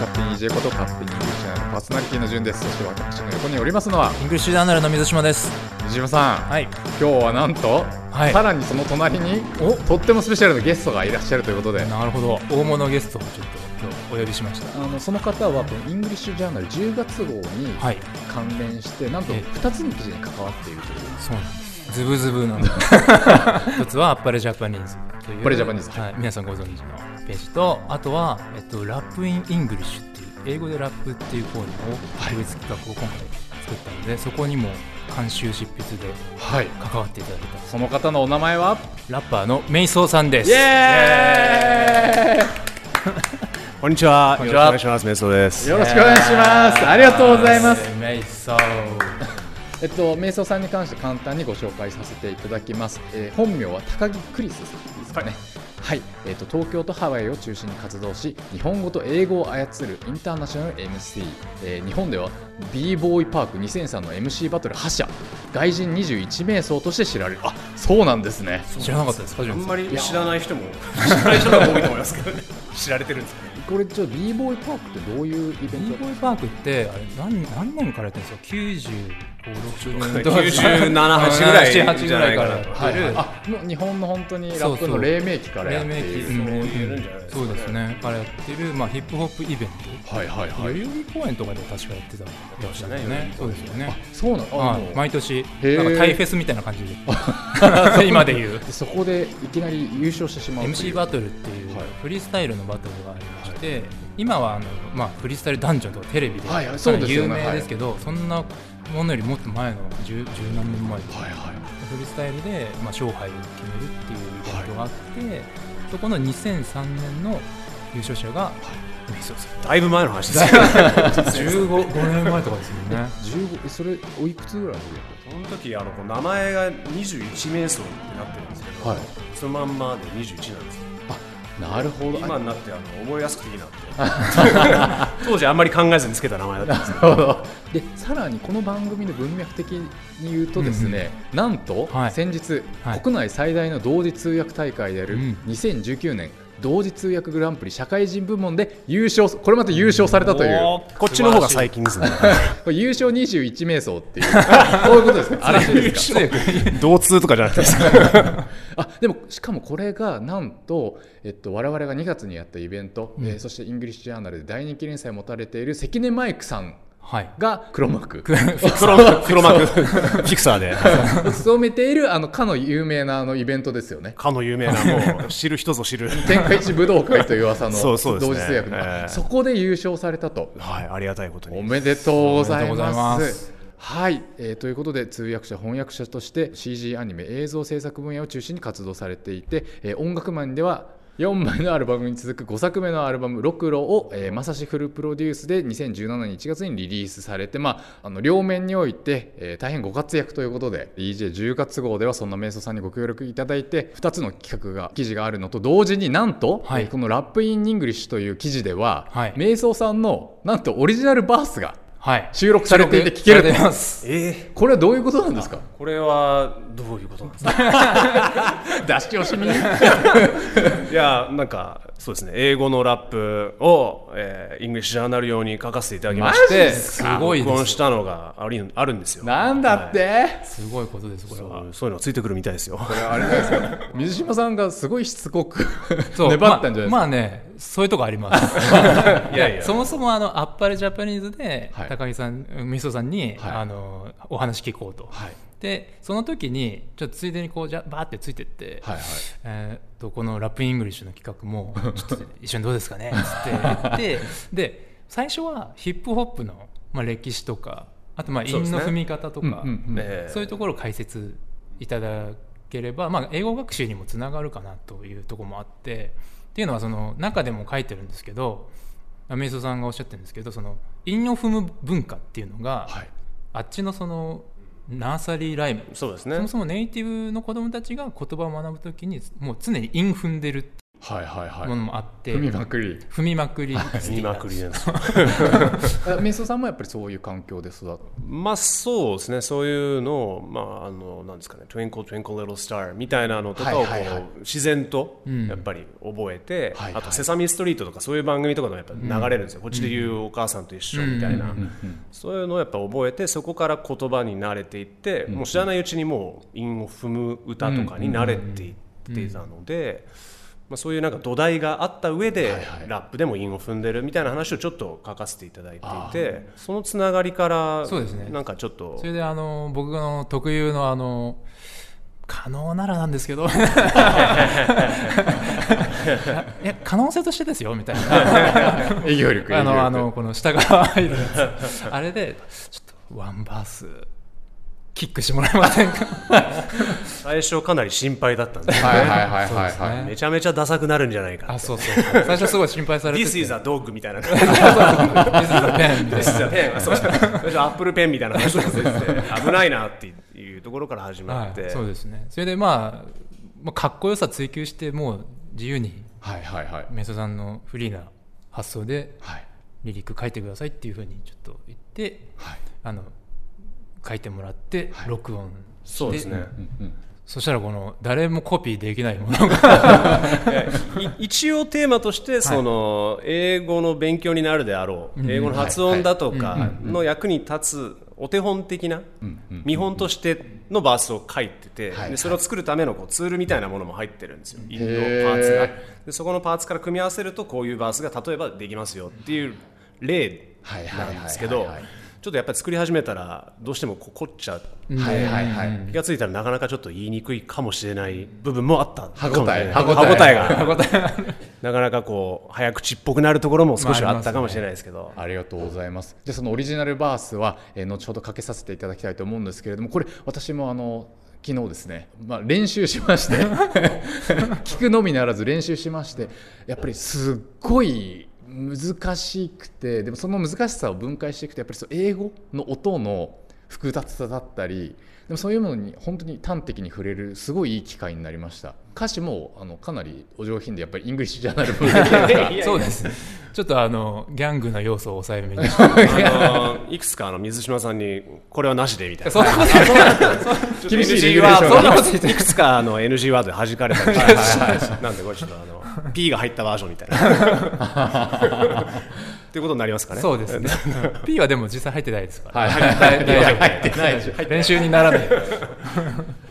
勝手に EJ こと勝手に English Journal のパーソナリティの順ですそして私の横におりますのは English Journal の水島です。藤島さん、はい。今日はなんと、はいさらにその隣におとってもスペシャルなゲストがいらっしゃるということでなるほど。大物ゲストをちょっと今日お呼びしました。あのその方はこの English Journal 10月号にはい。関連して、なんとええ2つの記事に関わっているというそうなんです。ズブズブなの。一つはアッパレ Japaneseという。アッパレ Japanese はい。皆さんご存知のページと、あとはえっと Rap in English っていう英語でラップっていうコーナーを特別企画を今回作ったので、そこにも監修執筆ではい関わっていただいたその方のお名前は？ラッパーの MEISO さんです。イエーイ こんにちは。こんにちはよろしくお願いします。メソです。よろしくお願いしますありがとうございます MEISO。えっと、 MEISO さんに関して簡単にご紹介させていただきます。えー本名は高木クリスさんですかね。はい、えっと東京とハワイを中心に活動し、日本語と英語を操るインターナショナル MC、えー日本では b ボーイパーク2003の MC バトル覇者、外人21名相として知られる。あ、そうなんですね。知らなかったですか、あんまり知らない人も知らない人が多いと思いますけどね。知られてるんですかね。これちょっと b ボーイパークってどういうイベン b ト？ボーイパークってあれ何何年からやってるんですか？95、6年。97 8ぐらい8ぐらいからやってる、はい。はい、あもう日本の本当にラップの黎明期からやっている。黎明期そう言えるん。じゃないですかねそうですね。からやってる、まあ、ヒップホップイベント。はいはいはい。代々木公園とかで確かやってたってましたね。ねそうですよね。そうなの？毎年ー。なんかタイフェスみたいな感じで。今で言う。でそこでいきなり優勝してしまう MC バトルっていうはい。フリースタイルのバトルがありて、今はあの、まあ、フリースタイルダンジョンとかテレビで有ね。名ですけど、そんなものよりもっと前の十十何年前はいはい。フリースタイルで、まあ、勝敗を決めるっていうイベントがあって、そこの2003年の優勝者がメイソーさん。だいぶ前の話ですよ。15 5年前とかですよね。15えそれおいくつぐらいのその時あのこう名前が21名相ってなってるんですけど、はい。そのまんまで21なんですよ。なるほど。今になってあの覚えやすくていいなって。当時あんまり考えずにつけた名前だったんですけど。でさらにこの番組の文脈的に言うとですね、なんと、はい。先日、はい。国内最大の同時通訳大会であるうん。2019年同時通訳グランプリ社会人部門で優勝これまた優勝されたという。こっちの方が最近ですね。これ優勝21名相っていう。そういうことですか？あれですか？同通とかじゃなくて。ですねあでもしかもこれがなんと、えっと、我々が2月にやったイベント、えーそして English Journal で大人気連載を持たれている関根マイクさんはいが黒幕。黒幕黒幕。フィクサーで。務めているあのかの有名なあのイベントですよね。かの有名なもう知る人ぞ知る。天下一武道会という噂の同時通訳の、ええ。そこで優勝されたと。はいありがたいことに。おめでとうございおめでとうございます。はい、えーということで通訳者翻訳者として CG アニメ映像制作分野を中心に活動されていて、えー音楽面では4枚のアルバムに続く5作目のアルバム「ロクロを」えーまさしフルプロデュースで2017年1月にリリースされて、まあ、あの両面において、えー大変ご活躍ということで DJ10 月号ではそんな瞑想さんにご協力いただいて2つの企画が記事があるのと同時になんと、はい。えーこの「Rap in English」という記事では、はい。 MEISO さんのなんとオリジナル verse がはい。収録されていて聞けると。ます。えこれはどういうことなんですか？ー、これはどういうことなんですか？出し惜しみ。いやなんかそうですね。英語のラップを、えーイングリッシュジャーナル用に書かせていただきましマジてですか？すごい録音したのがあるあるんですよ。なんだって、すごいことですこれは。そうそういうのついてくるみたいですよ。こ れあれですか水島さんがすごいしつこくそう 粘ったんじゃないですか、まあまあねそういうとこあります。いやいや。そもそもあのアッパレジャパニーズで、はい。高木さんメイソさんに、はい。あのお話聞こうと、はい。でその時にちょっとついでにこうじゃバーってついてって、はいはい。えー、とこのラップイングリッシュの企画も ちょっと一緒にどうですかねっつって言ってで最初はヒップホップの、まあ、歴史とかあとまあ韻の踏み方とか、そういうところを解説いただければ、まあ、英語学習にもつながるかなというところもあってっていうのはその中でも書いてるんですけどメイソさんがおっしゃってるんですけどその韻を踏む文化っていうのが、はい。あっちのそのナーサリーライムそうですね。そもそもネイティブの子供たちが言葉を学ぶときにもう常に韻踏んでるはいはいはい。ものもあって、踏みまくり。踏みまくり。見まくりです。あメイソさんもやっぱりそういう環境で育っまあそうですね。そういうのをまああのなんですかね。Twinkle Twinkle Little Star みたいなのとかをこう、はいはいはい。自然とやっぱり覚えて、はいはい。あとセサミストリートとかそういう番組とかでもやっぱ流れるんですよ、こっちで言うお母さんと一緒みたいな、そういうのをやっぱ覚えてそこから言葉に慣れていって、もう知らないうちにもう韻を踏む歌とかに慣れていっていたので。まあ、そういうなんか土台があった上で、はいはい。ラップでも韻を踏んでるみたいな話をちょっと書かせていただいていてそのつながりからそうですね。なんかちょっと。それであの僕の特有のあの可能ならなんですけど。いや可能性としてですよみたいな。営業力あのあのこの下側あれでちょっとワンバースキックしてもらえませんか？最初かなり心配だったんで。すよはいはいはいはい。はいね。めちゃめちゃダサくなるんじゃないかあそうそうそう。最初すごい心配されて This て is a dog みたいな。This is a pen みたい This is a pen そう。最初アップルペンみたいな。話をしてて危ないなっていうところから始な、はまって、い、そうですね。それでまあまあかっこよさ追求してもう自由にはいはいはい。メイソさんのフリーな発想ではい。リリック書いてくださいっていうふうにちょっと言ってはい。あの書いてもらって録音して、そうですね。うんうん。そしたらこの誰もコピーできないものが。い一応テーマとしてその英語の勉強になるであろう、英語の発音だとかの役に立つお手本的な見本としてのバースを書いてて、はい。でそれを作るためのこうツールみたいなものも入ってるんですよ、インドパーツがでそこのパーツから組み合わせるとこういうバースが例えばできますよっていう例なんですけどちょっとやっぱり作り始めたらどうしても凝っちゃって、はいはいはい。気がついたらなかなかちょっと言いにくいかもしれない部分もあった。歯応え。歯応え。歯応えが。なかなかこう早口っぽくなるところも少しはあったかもしれないですけど、ありがとうございます。じゃあそのオリジナルバースは、えー後ほどかけさせていただきたいと思うんですけれども、これ私もあの昨日ですね、まあ、練習しまして。聞くのみならず練習しましてやっぱりすっごい難しくてでもその難しさを分解していくとやっぱりそう英語の音の複雑さだったりでもそういうものに本当に端的に触れるすごいいい機会になりました。歌詞もあのかなりお上品でやっぱりイングリッシュジャーナル風というか。そうです。ねちょっとあのギャングな要素を抑えめに。あのいくつかあの水島さんにこれはなしでみたいな。そんなこと厳しい NG レギュレーションワードいくつかあの NG ワードで弾かれたなんでこれちょっとあの P が入ったバージョンみたいな。っていうことになりますかね。そうですね。P はでも実際入ってないですから、はい。大大丈夫。入ってない。でしょ練習にならない。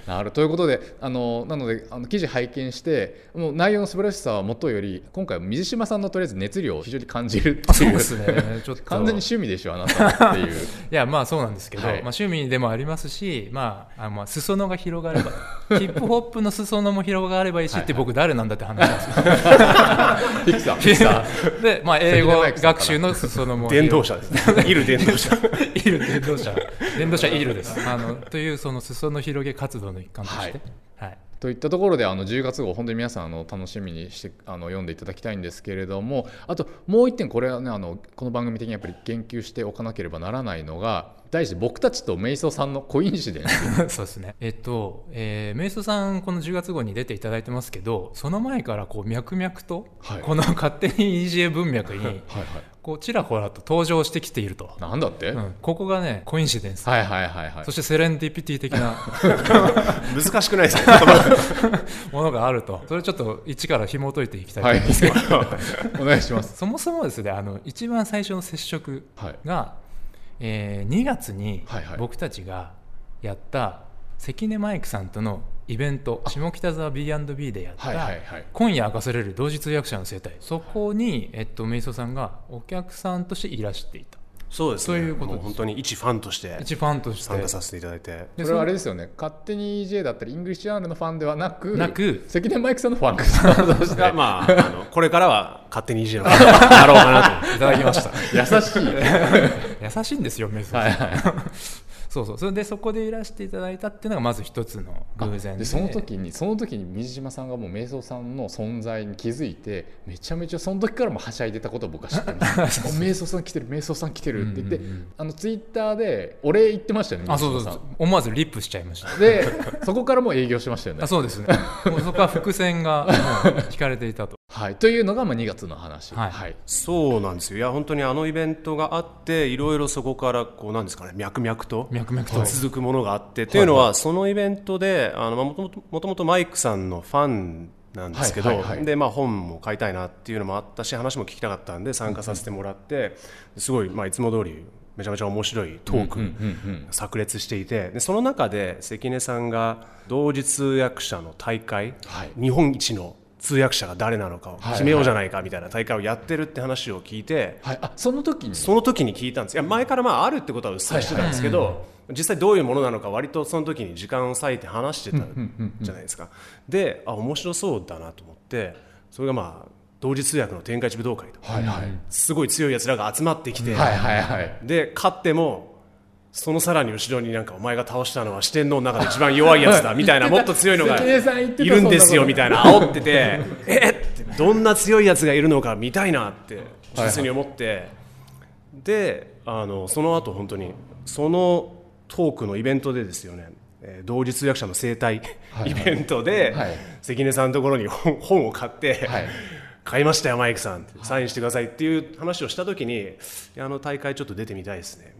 なるということであのなのであの記事拝見してもう内容の素晴らしさはもとより今回は水島さんのとりあえず熱量を非常に感じるっていう。そうですね。ちょっと。完全に趣味でしょあなたっていう。いやまあそうなんですけど、はい。まあ、趣味でもありますし、まあ、あまあ裾野が広がれば ヒップホップの裾野も広がればいいしって僕誰なんだって話なんですよ。フィクサーフィクサー。で、まあ、英語学習の裾野も電動車ですね。いる。電動車。イル電動車。電動車イルです。あのというその裾野広げ活動の一環として、はい。といったところであの10月号本当に皆さんあの楽しみにしてあの読んでいただきたいんですけれどもあともう一点これはねあのこの番組的にやっぱり言及しておかなければならないのが題して僕たちとメイソさんのコインシデンスそうですね。えっと、えー、メイソさん、この10月号に出ていただいてますけど、その前からこう脈々と、はい。この勝手に EGA 文脈に、はいはいこうちらほらと登場してきていると。なんだって、うん、ここがね、コインシデンス。はいはいはいはい。そしてセレンディピティ的な 難しくないですね ものがあると。それちょっと一から紐解いていきたいとはい思います。けど、お願いします。そもそもですね、あの、一番最初の接触はい。が、えー2月に僕たちがやった関根マイクさんとのイベント下北沢 B&B でやった、今夜明かされる同時通訳者の生態。そこに、えっと、メイソさんがお客さんとしていらしていたそうですね。そういうこと本当に一ファンとして。一ファンとして。参加させていただいて。でそれはあれですよね。勝手に EJ だったりイングリッシュジャーナルのファンではなくなく。関根マイクさんのファン。としてがまああのこれからは勝手にいじるのやろうかなといただきました。優しい。優しいんですよメイソさん、はいはいそうそう。それでそこでいらしていただいたっていうのがまず一つの偶然で。でその時にその時に水島さんがもうメイソさんの存在に気づいてめちゃめちゃその時からもはしゃいでたことを僕は知ってます。おメイソさん来てるメイソさん来てるって言って、うんうんうん。あのツイッターでお礼言ってましたよねあそうそう思わずリップしちゃいました。でそこからもう営業しましたよね。あそうですね。もうそこは伏線がもう引かれていたと。はい、というのがまあ2月の話、はい。そうなんですよ。いや本当にあのイベントがあっていろいろそこからこうなんですかね脈々と脈々と。続くものがあって、というのはそのイベントであのまあもともともともとマイクさんのファンなんですけど、はいはいはい。でまあ、本も買いたいなっていうのもあったし話も聞きたかったんで参加させてもらってすごい、まあ、いつも通りめちゃめちゃ面白いトーク、うんうん炸裂していてでその中で関根さんが同時通訳者の大会、はい。日本一の通訳者が誰なのかを決めようじゃないかみたいな大会をやってるって話を聞いて、はい、あその時に？その時に聞いたんです。いや前からまああるってことはうっすらしてたんですけど、実際どういうものなのか割とその時に時間を割いて話してたじゃないですか、であ面白そうだなと思ってそれがまあ同時通訳の天下一武道会とはいはい、すごい強いやつらが集まってきて、はいはいはい。で勝ってもそのさらに後ろになんかお前が倒したのは四天王の中で一番弱いやつだ みたいなもっと強いのがいるんですよみたいな。煽っててえってどんな強いやつがいるのか見たいなって純粋に思って。であのその後本当にそのトークのイベントでですよねえー同時通訳者の生態イベントではい。関根さんのところに本 本を買って、はい。買いましたよマイクさんサインしてくださいっていう話をした時にあの大会ちょっと出てみたいですね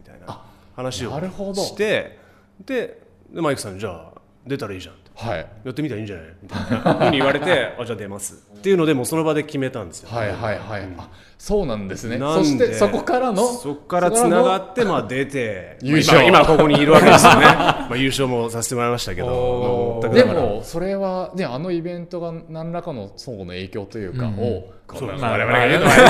話をなるほど。してででマイクさんじゃあ出たらいいじゃんって。はい。やってみたらいいんじゃないみたいなふうに言われて あじゃあ出ますっていうのでもうその場で決めたんですよ、はいはいはい、あそうなんですね。そしてそこからの？そこからつながっってまあ出て優勝。今今ここにいるわけですよね。まあ優勝もさせてもらいましたけど。でもそれはねあのイベントが何らかの相互の影響というかを、こんなまあ我々が言うのもありま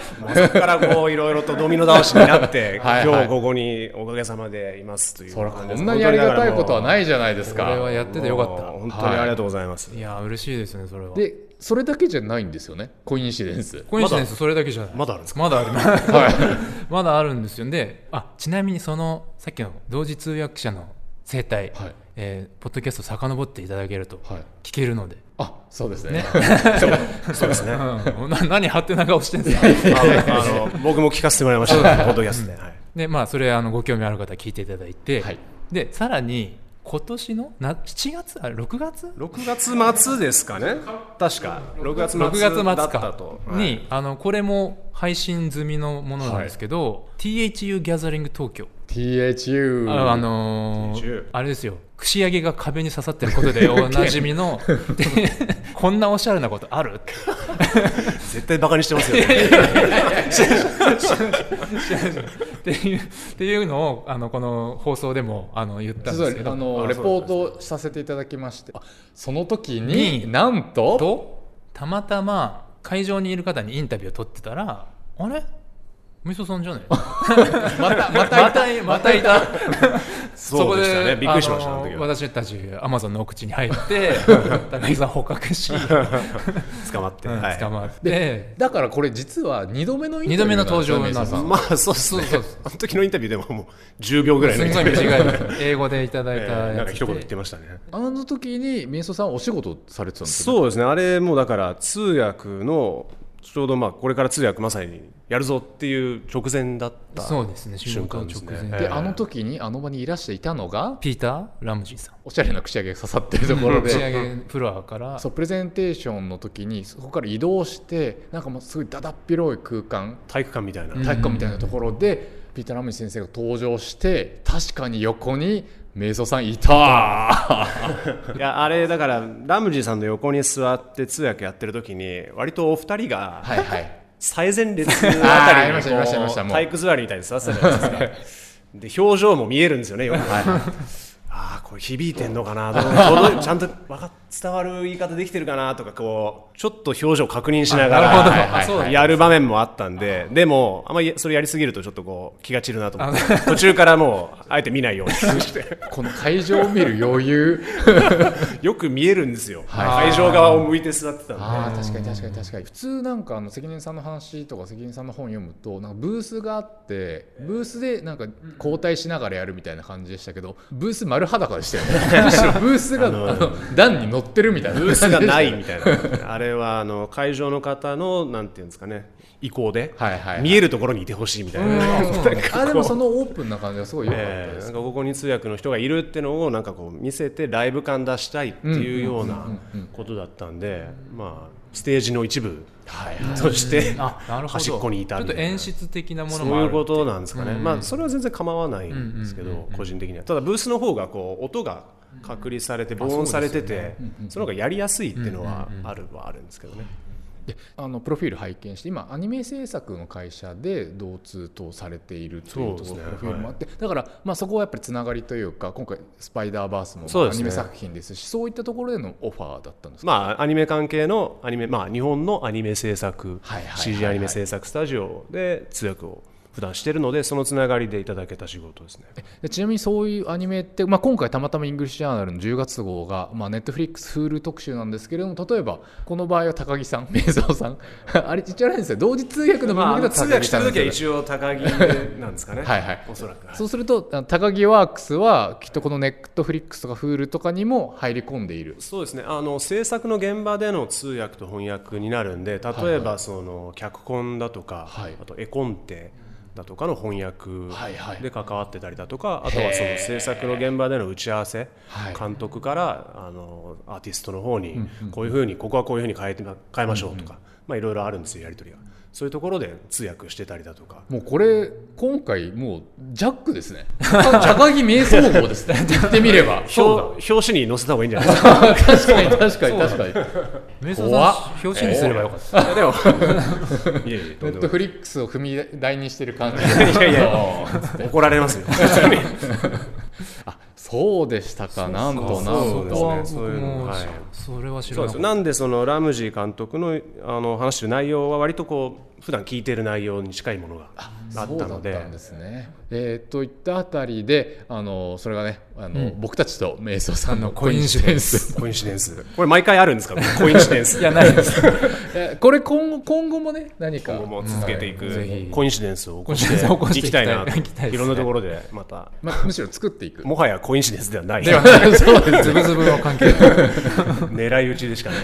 すけど、そこからこういろいろとドミノ倒しになって はいはい。今日ここにおかげさまでいますというそれ感じです。こんなにありがたいことはないじゃないですこれはかやっててよかった。本当にありがとうございます、いや嬉しいですねそれは。でそれだけじゃないんですよね？コインシデンス。コインシデンスそれだけじゃない。まだあるんですかまだあります、まだあるんですよ。であちなみにそのさっきの同時通訳者の生態、はい。えーポッドキャスト遡っていただけるとはい。聞けるので、あそうですね。そうですね。うん、な何張ってな顔してんですか？あの僕も聞かせてもらいました。ポッドキャストで、はい。でまあそれあのご興味ある方は聞いていただいて、はい。でさらに今年の？な7月？あ6月？6月末ですかね。確か。6月末6月末だったかと。に、あのこれも配信済みのものなんですけど、THU ギャザリング東京 THU ああのーあれですよ。串揚げが壁に刺さってることで おなじみので こんなおしゃれなことある？絶対バカにしてますよ。ね っていうっていうのをあのこの放送でもあの言ったんですけど。あのあレポートさせていただきまして。あその時にになんと？とたまたま会場にいる方にインタビューを取ってたらあれ？みそさんじゃねえまたままた。たいまたいた。そうでしたね。びっくりしました私たちアマゾンの奥地に入って高木さん捕獲し、捕まって、はい。捕まって。だからこれ実は2度目のインタビュー二度目の登場なんまあそうですね。そうそうあの時のインタビューでももう10秒ぐらいのすんごい短い英語でいただいたえーなんか一言言っでてましたね。あの時に瞑想さんはお仕事されてたんですそうですね。あれもだから通訳のちょうどまあこれから通訳まさにやるぞっていう直前だったそうですね瞬間ですね。仕事直前。で、えーあの時にあの場にいらしていたのが？ピーター・ラムジーさん。おしゃれな串揚げが刺さってるところで。上げフロアから。そうプレゼンテーションの時にそこから移動してなんかもうすごいだだっ広い空間。体育館みたいな、ん。体育館みたいなところで、ピーター・ラムジ先生が登場して確かに横に瞑想さんいた。いやあれだからラムジーさんの横に座って通訳やってる時に割とお二人がはいはい最前列あたりに体育座りみたいに座ってたじゃないですか で表情も見えるんですよねよく、ああこれ響いてんのかな？どうどうちゃんとわか伝わる言い方できてるかなとかこうちょっと表情確認しながら やる場面もあったんででもあんまりそれやりすぎるとちょっとこう気が散るなと思って 途中からもうあえて見ないようにして。この会場を見る余裕。よく見えるんですよ。はい。会場側を向いて座ってたんで。あー確かに確かに確かに。普通なんかあの関根さんの話とか関根さんの本読むとなんかブースがあってブースでなんか交代しながらやるみたいな感じでしたけどブース丸裸でしたよねむしろブースがあの段に乗ってるみたいな。ブースがないみたいな。あれはあの会場の方のなんていうんですかね。意向ではいはいはい。見えるところにいてほしいみたいな。あでもそのオープンな感じがすごい良かったです、えーなんかここに通訳の人がいるってのをなんかこう見せてライブ感出したいっていうようなことだったんで、まあステージの一部 として端っこにいたみたい演出的なもそうのもあるいう。ことなんですかね、まあそれは全然構わないんですけど、個人的には。ただブースの方がこう音が隔離されて防音されててその方がやりやすいっていうのはあるはあるんですけどね。であのプロフィール拝見して今アニメ制作の会社で同通とされているというところそうですねプロフィールもあって、だから、まあ、そこはやっぱりつながりというか今回「スパイダーバース」もアニメ作品ですしそういったところでのオファーだったんですか、まあ、アニメ関係のアニメ、まあ、日本のアニメ制作、はいはいはいはい。CG アニメ制作スタジオで通訳を普段してるのでそのつながりでいただけた仕事ですね。でちなみにそういうアニメって、まあ、今回たまたまイングリッシュジャーナルの10月号が、まあ、ネットフリックス Hulu 特集なんですけれども例えばこの場合は高木さん メイソさん あれ一応あれですよ。同時通訳の部まあ、分で通訳してる時は一応高木なんですかね。はいはい。おそらく。はい。そうするとあ高木ワークスはきっとこのネットフリックスとか Hulu とかにも入り込んでいる。そうですね。あの制作の現場での通訳と翻訳になるんで例えばその脚本だとか、はい。あと絵コンテだとかの翻訳で関わってたりだとか、あとはその制作の現場での打ち合わせ、はい。監督からあのアーティストの方にこういうふうにここはこういうふうに変えて変えましょうとか、まあ、いろいろあるんですよやり取りがそういうところで通訳してたりだとか。もうこれ今回もうジャックですね。高木瞑想号ですね。言ってみれば。表表紙に載せた方がいいんじゃない？ですか確かに確かに確かに。瞑想さん表紙にすればよかった。いやでも。いえいえとんでもない。ネットフリックスを踏み台にしてる感じ。いやいや怒られますよ。あそうでしたかなんとなんと。そういうの。はいそれは知そうですらなかった。なんでそのラムジー監督のあの話してる内容は割とこう普段聞いてる内容に近いものがあったので。ですね。えー、といったあたりであのそれがねあの、僕たちと瞑想さんのコインシデンス。コインシデンス。これ毎回あるんですか？コインシデンス。いやないです。えこれ今後今後もね何か今後も続けていくぜひ。コインシデンスを起こしてていきたいなねいろんなところでまた。まむしろ作っていく。もはやコインシデンスではない。そうです。ズブズブの関係。狙い撃ちでしかない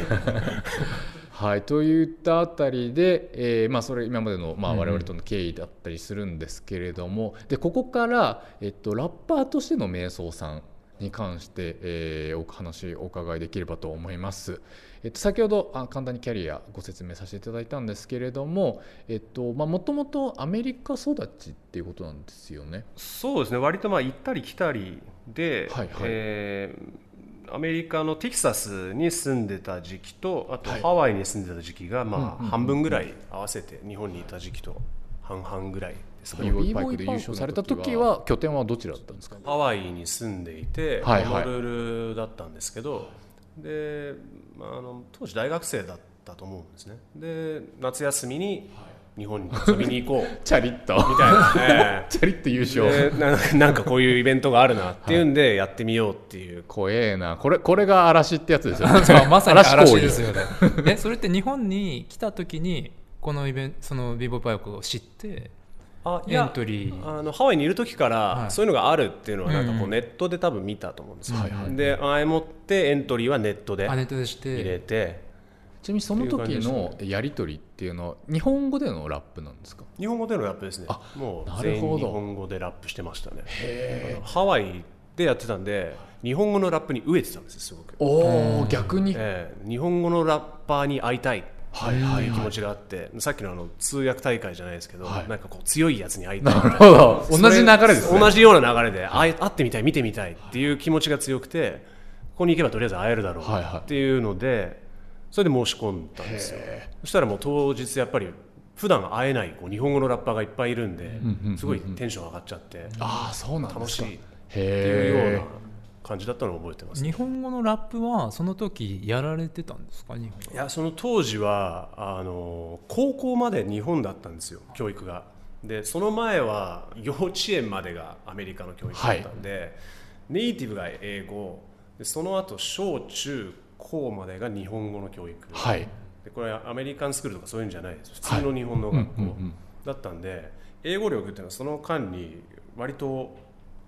はい、といったあたりで、えーまあ、それ今までの、まあ、我々との経緯だったりするんですけれども、でここから、えっと、ラッパーとしての瞑想さんに関して、えーお話お伺いできればと思います。えっと、先ほどあ簡単にキャリアご説明させていただいたんですけれどもえっとまあもともとアメリカ育ちっていうことなんですよね。そうですね割とまあ行ったり来たりで、はいはいえーアメリカのテキサスに住んでた時期とあとはい。ハワイに住んでた時期がまあ半分ぐらい合わせて日本にいた時期と半々ぐらいですかね。b ボイで優勝された時は拠点はどちらだったんですか？ハワイに住んでいて、はいはい。ホノルルだったんですけどで、まあ、あの当時大学生だったと思うんですね。で夏休みに日本に遊びに行こう。チャリッと。みたいな、えチャリッと優勝。ななんかこういうイベントがあるなっていうんでやってみようっていう、怖えな。これこれが嵐ってやつですよ。ねまさに嵐ですよね。えそれって日本に来た時にこのイベントそのビーボーパイクを知ってエンあいやトリー？あのハワイにいる時から、はい。そういうのがあるっていうのはなんかこうネットで多分見たと思うんですよ、はいはい。で前もってエントリーはネットであネットでし入れててちなみにその時のやり取りっていうのは日本語でのラップなんですか？日本語でのラップですね。あもう全員日本語でラップしてましたね。ハワイでやってたんで日本語のラップに飢えてたんですよすごく、おお逆に？ええ。日本語のラッパーに会いたいはいはいってい。う気持ちがあって、さっきのあの通訳大会じゃないですけど、はい。なんかこう強いやつに会いたい。なるほど。同じ流れですね。同じような流れで会い会ってみたい見てみたいっていう気持ちが強くてここに行けばとりあえず会えるだろうはいはい。っていうのでそれで申し込んだんですよ。そしたらもう当日やっぱり普段会えないこう日本語のラッパーがいっぱいいるんで、すごいテンション上がっちゃって。ああそうなんですか。楽しいってへいうようなえ感じだったのを覚えてます、日本語のラップはその時やられてたんですか日本いやその当時はあの高校まで日本だったんですよ教育が。でその前は幼稚園までがアメリカの教育だったんで、ネイティブが英語。でその後小中高までが日本語の教育、はい。でこれはアメリカンスクールとかそういうんじゃないです。普通の日本の学校だったんで、英語力っていうのはその間に割と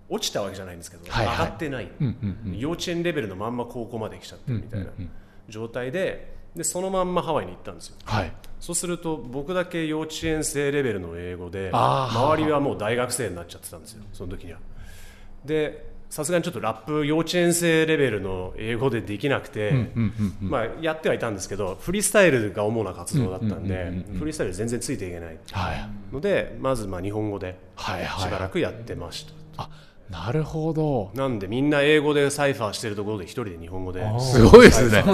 落ちたわけじゃないんですけど、はいはい。上がってない、幼稚園レベルのまんま高校まで来ちゃってるみたいな状態ででそのまんまハワイに行ったんですよ。はい。そうすると僕だけ幼稚園生レベルの英語で周りはもう大学生になっちゃってたんですよその時には。でさすがにちょっとラップ幼稚園生レベルの英語でできなくて、まあ、やってはいたんですけどフリースタイルが主な活動だったんでフリースタイル全然ついていけない。はい。のでまずまあ日本語ではいはい。しばらくやってました、あなるほど。なんでみんな英語でサイファーしてるところで一人で日本語ですごいですね。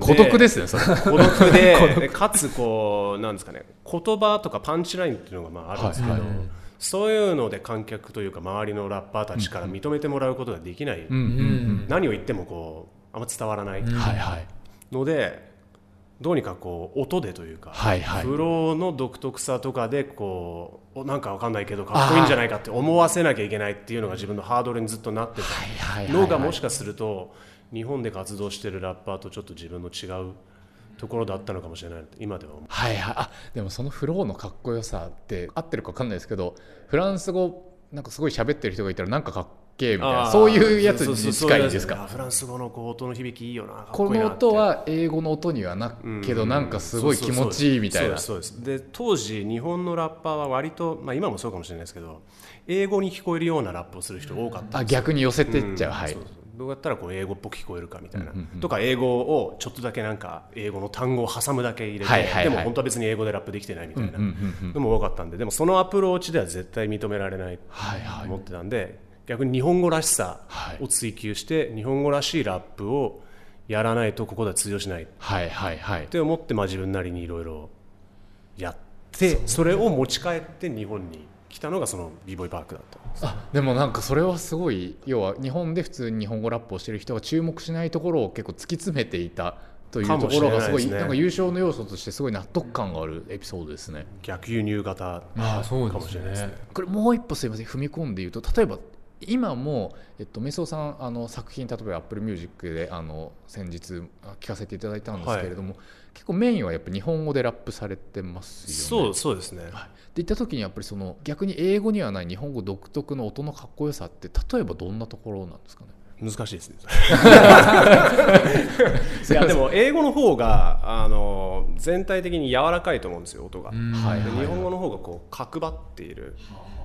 孤独ですね孤独でで かつこうなんですかね言葉とかパンチラインっていうのがまああるんですけど、はいはいそういうので観客というか周りのラッパーたちから認めてもらうことができない、何を言ってもこうあんま伝わらない。うんはいはい。のでどうにかこう音でというか、はいはい。フローの独特さとかでこうおなんかわかんないけどかっこいいんじゃないかって思わせなきゃいけないっていうのが自分のハードルにずっとなってた。のがもしかすると日本で活動してるラッパーとちょっと自分の違うところだったのかもしれない。今でははいはいあでもそのフローのかっこよさって合ってるか分かんないですけどフランス語なんかすごい喋ってる人がいたらなんかかっけえみたいなそういうやつに近いんですか？あフランス語のこう音の響きいいよなこの音は英語の音にはなけどなんかすごい気持ちいいみたいな。そうで当時日本のラッパーは割と、まあ、今もそうかもしれないですけど英語に聞こえるようなラップをする人多かったあ逆に寄せてっちゃう、はい。そうそうどうやったらこう英語っぽく聞こえるかみたいな、とか英語をちょっとだけなんか英語の単語を挟むだけ入れて、はいはいはい。でも本当は別に英語でラップできてないみたいな。のも多かったんで。でもそのアプローチでは絶対認められないとはいはい。思ってたんで、逆に日本語らしさはい。を追求して、日本語らしいラップをやらないとここでは通用しない。っはいはいはい。て思って、まあ、自分なりにいろいろやってそれを持ち帰って日本に来たのがその b ボーイパークだった。あでもなんかそれはすごい要は日本で普通に日本語ラップをしてる人が注目しないところを結構突き詰めていたというところがすごいかもしれないですね。なんか優勝の要素としてすごい納得感があるエピソードですね。逆輸入型ああそうかもしれないですね。ね。これもう一歩すいません踏み込んで言うと例えば今も、えっと、メソさんあの作品例えば Apple Music であの先日あ聞かせていただいたんですけれども、結構メインはやっぱ日本語でラップされてますよね。そうそうですね、はい、で言った時にやっぱりその逆に英語にはない日本語独特の音のかっこよさって例えばどんなところなんですかね？難しいですね。いやでも英語の方があの全体的に柔らかいと思うんですよ音が、うん。はい。で日本語の方がこう角張っている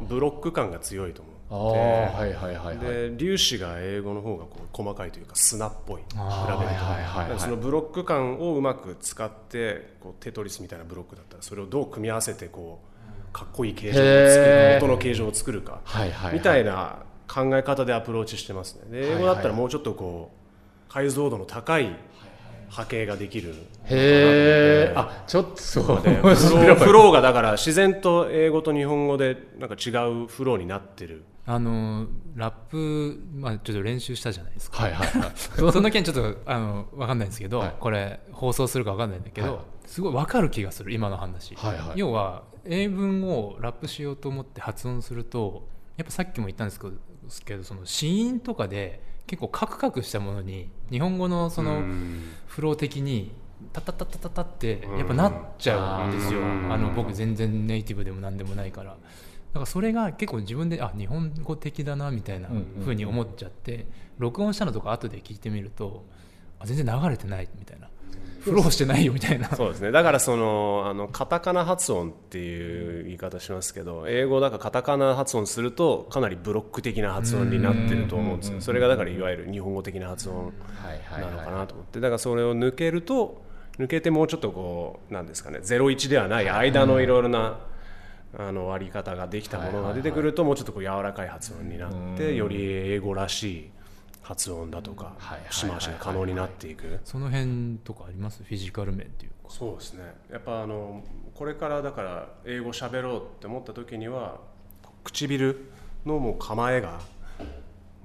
ブロック感が強いとあ思って。あはいはいはいはい。で粒子が英語の方がこう細かいというか砂っぽい比べると。あーはいはいはい。だからそのブロック感をうまく使ってこうテトリスみたいなブロックだったらそれをどう組み合わせてこうかっこいい形状を作る音の形状を作るかはいはいはい。みたいな考え方でアプローチしてますね。で英語だったらもうちょっとこう解像度の高い波形ができるへえあちょっとそうで。フローフローがだから自然と英語と日本語でなんか違うフローになってるあのラップ、まあ、ちょっと練習したじゃないですか。はいはいはい。その件ちょっとあの分かんないんですけど、はい。これ放送するか分かんないんだけど、はい。すごい分かる気がする今の話、はいはい。要は英文をラップしようと思って発音するとやっぱさっきも言ったんですけどですけどその子音とかで結構カクカクしたものに日本語のそのフロー的にタタタタタタってやっぱなっちゃうんですよ、うんあの僕全然ネイティブでも何でもないからだからそれが結構自分であ日本語的だなみたいな風に思っちゃって録音したのとか後で聞いてみるとあ全然流れてないみたいな。フローしてないよみたいな。そうですね。だからそのあのカタカナ発音っていう言い方しますけど英語だからカタカナ発音するとかなりブロック的な発音になってると思うんですよ。それがだからいわゆる日本語的な発音なのかはなと思って。だからそれを抜けると抜けてもうちょっとこうなんですかね。01ではない間のいろいろなあの割り方ができたものが出てくるともうちょっとこう柔らかい発音になってより英語らしい発音だとか節回しが可能になっていく。その辺とかあります？フィジカル面っていうか。そうですね。やっぱあのこれからだから英語喋ろうって思った時には唇のもう構えが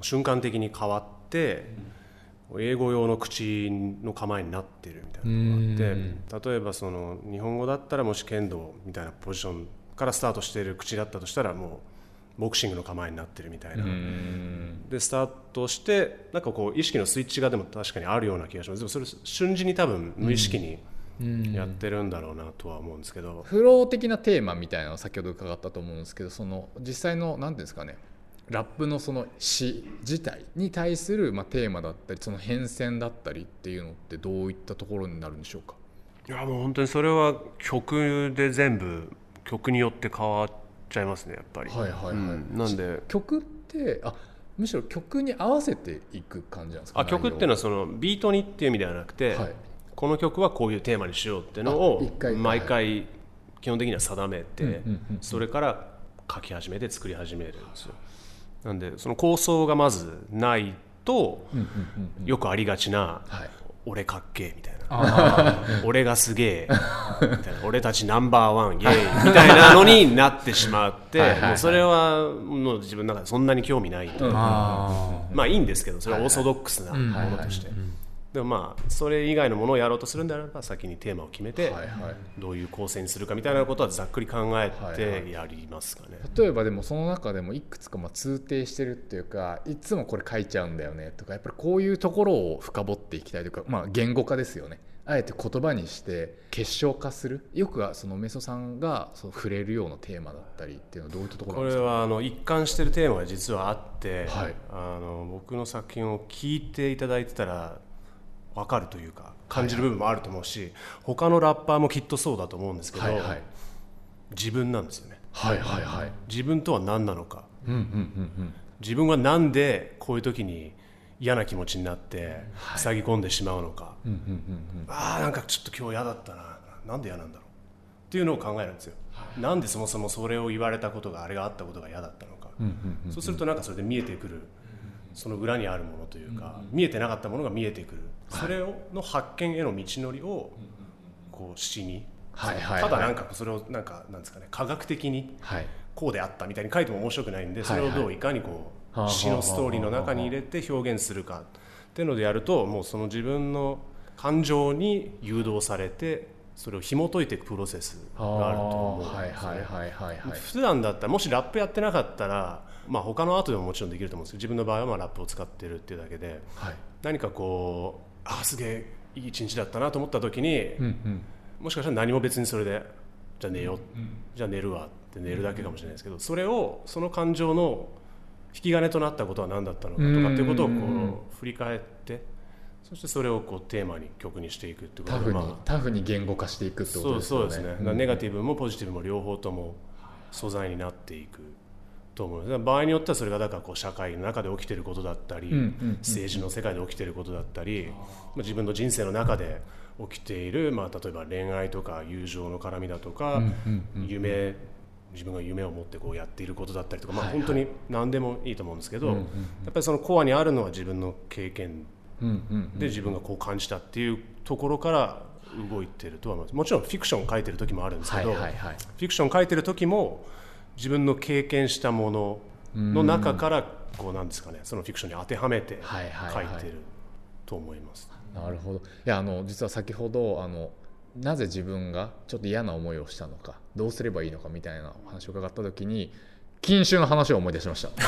瞬間的に変わっって英語用の口の構えになってるみたいなのがあって例えばその日本語だったらもし剣道みたいなポジションからスタートしている口だったとしたらもうボクシングの構えになってるみたいな。でスタートしてなんかこう意識のスイッチがでも確かにあるような気がしますでもそれ瞬時に多分無意識にやってるんだろうなとは思うんですけど。フロー的なテーマみたいなのを先ほど伺ったと思うんですけどその実際の何ていうんですかね。ラップのその詩自体に対するまあテーマだったりその変遷だったりっていうのってどういったところになるんでしょうか？いやもう本当にそれは曲で全部曲によって変わっちゃいますねやっぱり。はいはいはい、うん。なんで。曲ってあむしろ曲に合わせていく感じなんですか？あ曲っていうのははそのビートにっていう意味ではなくて、はい。この曲はこういうテーマにしようっていうのあを毎回基本的には定めて、それから書き始めて作り始めるんですよ。なんでその構想がまずないと、よくありがちなはい「俺かっけえ」みたいな。あ「俺がすげえ」みたいな「俺たちナンバーワンイエーイ」みたいなのになってしまってそれはもう自分の中でそんなに興味ないと。いうかあまあいいんですけどそれはオーソドックスなものとしてでもまあそれ以外のものをやろうとするんであれば先にテーマを決めてはいはい。どういう構成にするかみたいなことはざっくり考えはいはてやりますかね。例えばでもその中でもいくつかまあ通底してるっていうかいつもこれ書いちゃうんだよねとかやっぱりこういうところを深掘っていきたいというか、まあ、言語化ですよね。あえて言葉にして結晶化する。よくはそのメソさんがそう触れるようなテーマだったりっていうのはどういったところこれなんですか？はあの一貫してるテーマが実はあって、はい。あの僕の作品を聞いていただいてたら分かるというか感じる部分もあると思うし、他のラッパーもきっとそうだと思うんですけど、はいはい。自分なんですよね。はいはいはい。自分とは何なのか。うんうんうん自分はなんでこういう時に嫌な気持ちになって塞ぎ込んでしまうのか、うんうんうんうん。ああなんかちょっと今日嫌だったな。なんで嫌なんだろう。っていうのを考えるんですよ、なんでそもそもそれを言われたことがあれがあったことが嫌だったのか、うんうんうんそうするとなんかそれで見えてくるその裏にあるものというか、見えてなかったものが見えてくる、それをの発見への道のりをこう詩に、はいはいはい。ただなんかそれをなんかなんですかね科学的にはい。こうであったみたいに書いても面白くないんでそれをどういかにこはあう詩のストーリーの中に入れて表現するか。っていうのでやるともうその自分の感情に誘導されてそれを紐解いていくプロセスがあると思うんです普段だったらもしラップやってなかったら、まあ、他のアートでももちろんできると思うんですけど自分の場合はまあラップを使ってるっていうだけで。はい。何かこうああすげえいい一日だったなと思った時に、うんうん。もしかしたら何も別にそれでじゃあ寝よう、じゃあ寝るわって寝るだけかもしれないですけどそれをその感情の引き金となったことは何だったのかとかっていうことをこうんう振り返ってそしてそれをこうテーマに曲にしていくっていうことでまあタフに言語化していくってことですよね。そうですね、だからネガティブもポジティブも両方とも素材になっていくと思う場合によってはそれがだからこう社会の中で起きていることだったり、うんうんうん政治の世界で起きていることだったり、まあ、自分の人生の中で起きている、まあ、例えば恋愛とか友情の絡みだとか、うんうんうん夢自分が夢を持ってこうやっていることだったりとか、まあ、はいはい。本当に何でもいいと思うんですけど、うんうんやっぱりそのコアにあるのは自分の経験うんうんで自分がこう感じたっていうところから動いてるとはもちろんフィクションを書いてる時もあるんですけど、はいはいはい。フィクションを書いてる時も自分の経験したものの中からこうなんですかねそのフィクションに当てはめて書いてると思います。なるほど。いやあの実は先ほどあのなぜ自分がちょっと嫌な思いをしたのかどうすればいいのかみたいなお話を伺った時に禁酒の話を思い出しました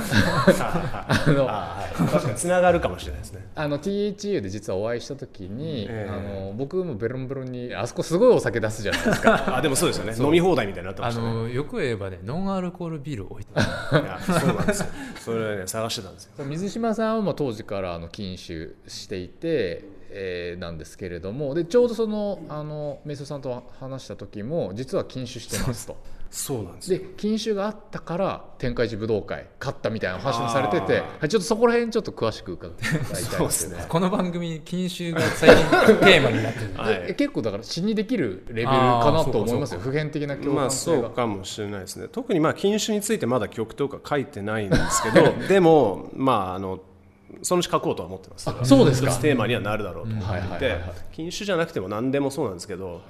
あのあはい、確かにつながるかもしれないですね。あの THU で実はお会いした時に、ええあの僕もベロンベロンにあそこすごいお酒出すじゃないですか あでもそうですよね飲み放題みたいになってまあしたね。のよく言えばねノンアルコールビールを置いてた そうなんですよそれね探してたんですよ。水島さんはまあ当時からあの禁酒していて、えーなんですけれどもでちょうどそのあのメイソさんと話した時も実は禁酒してますと。そうなんです。よ。で禁酒があったから天下一武道会勝ったみたいなお話もされててはいちょっとそこら辺ちょっと詳しく伺っていただきたいですね。この番組禁酒が最近テーマになってる はい。え結構だから死にできるレベルかなと思いますよ。普遍的な共まあ感性が、そうかもしれないですね。特にまあ禁酒についてまだ曲とか書いてないんですけど でもまああのそのうち書こうとは思ってます。あそうですか。テーマにはなるだろうと思っていて禁酒じゃなくても何でもそうなんですけど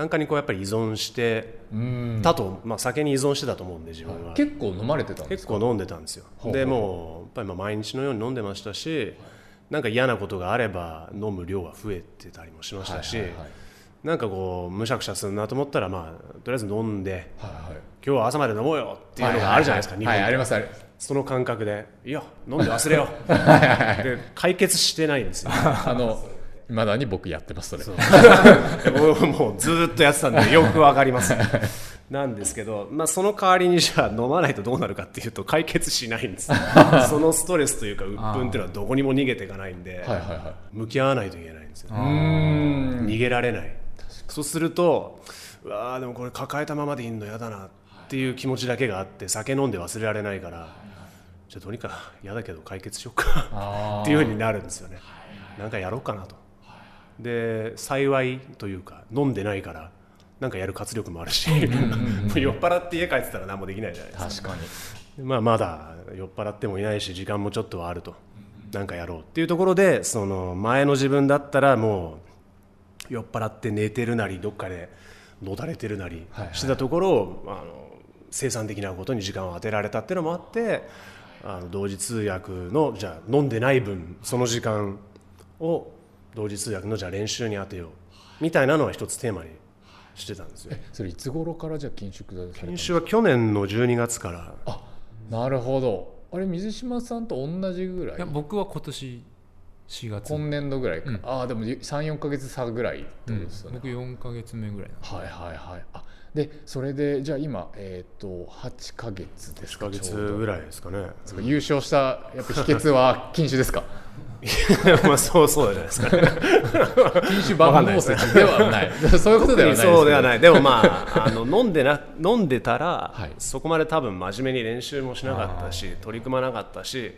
なんかにこうやっぱり依存してうん。たと、まあ、酒に依存してたと思うんで自分は。結構飲まれてたんですか？結構飲んでたんですよ。でもうやっぱりまあ毎日のように飲んでましたしなんか嫌なことがあれば飲む量が増えてたりもしましたし、はいはいはい。なんかこうむしゃくしゃするなと思ったらまあとりあえず飲んではいはい。今日は朝まで飲もうよっていうのがあるじゃないですか、はいはいはい、はいありますあります。その感覚でいや飲んで忘れよう。で解決してないんですよ。あのいまだに僕やってますそれ。僕 もうずーっとやってたんで よくわかります。なんですけど、まあ、その代わりにじゃあ飲まないとどうなるかっていうと解決しないんです。そのストレスというか鬱憤っていうのはどこにも逃げていかないんで、はいはいはい。向き合わないといけないんですよ。逃げられない。そうするとうわーでもこれ抱えたままでいいの嫌だなっていう気持ちだけがあって酒飲んで忘れられないからじゃあどうにか嫌だけど解決しようか。あっていうふうになるんですよね。なんかやろうかなとで幸いというか飲んでないからなんかやる活力もあるし酔っ払って家帰ってたら何もできないじゃないですか。確かに。まあ、まだ酔っ払ってもいないし時間もちょっとはあると。なんかやろうっていうところでその前の自分だったらもう酔っ払って寝てるなりどっかでのだれてるなりしてたところを、あの生産的なことに時間を当てられたっていうのもあってあの同時通訳のじゃあ飲んでない分その時間を同時通訳のじゃあ練習に当てようみたいなのは一つテーマにしてたんですよ。それいつ頃からじゃあ緊縮されたん練です習は去年の12月から。あなるほど。あれ水島さんと同じぐらい？いや僕は今年4月。今年度ぐらいか、うん。ああでも34か月差ぐらいってことですよね、僕4か月目ぐらいはいはいはい。あでそれでじゃあ今えっ、と8か月です1かヶ月ちょうどぐらいですかね。優勝したやっぱ秘訣は禁酒ですか？まあそうそうじゃないですか、ね。禁酒万能説ではない。そういうことではないでそうではない。でもまああの飲んでな飲んでたら、はい。そこまで多分真面目に練習もしなかったし、取り組まなかったし、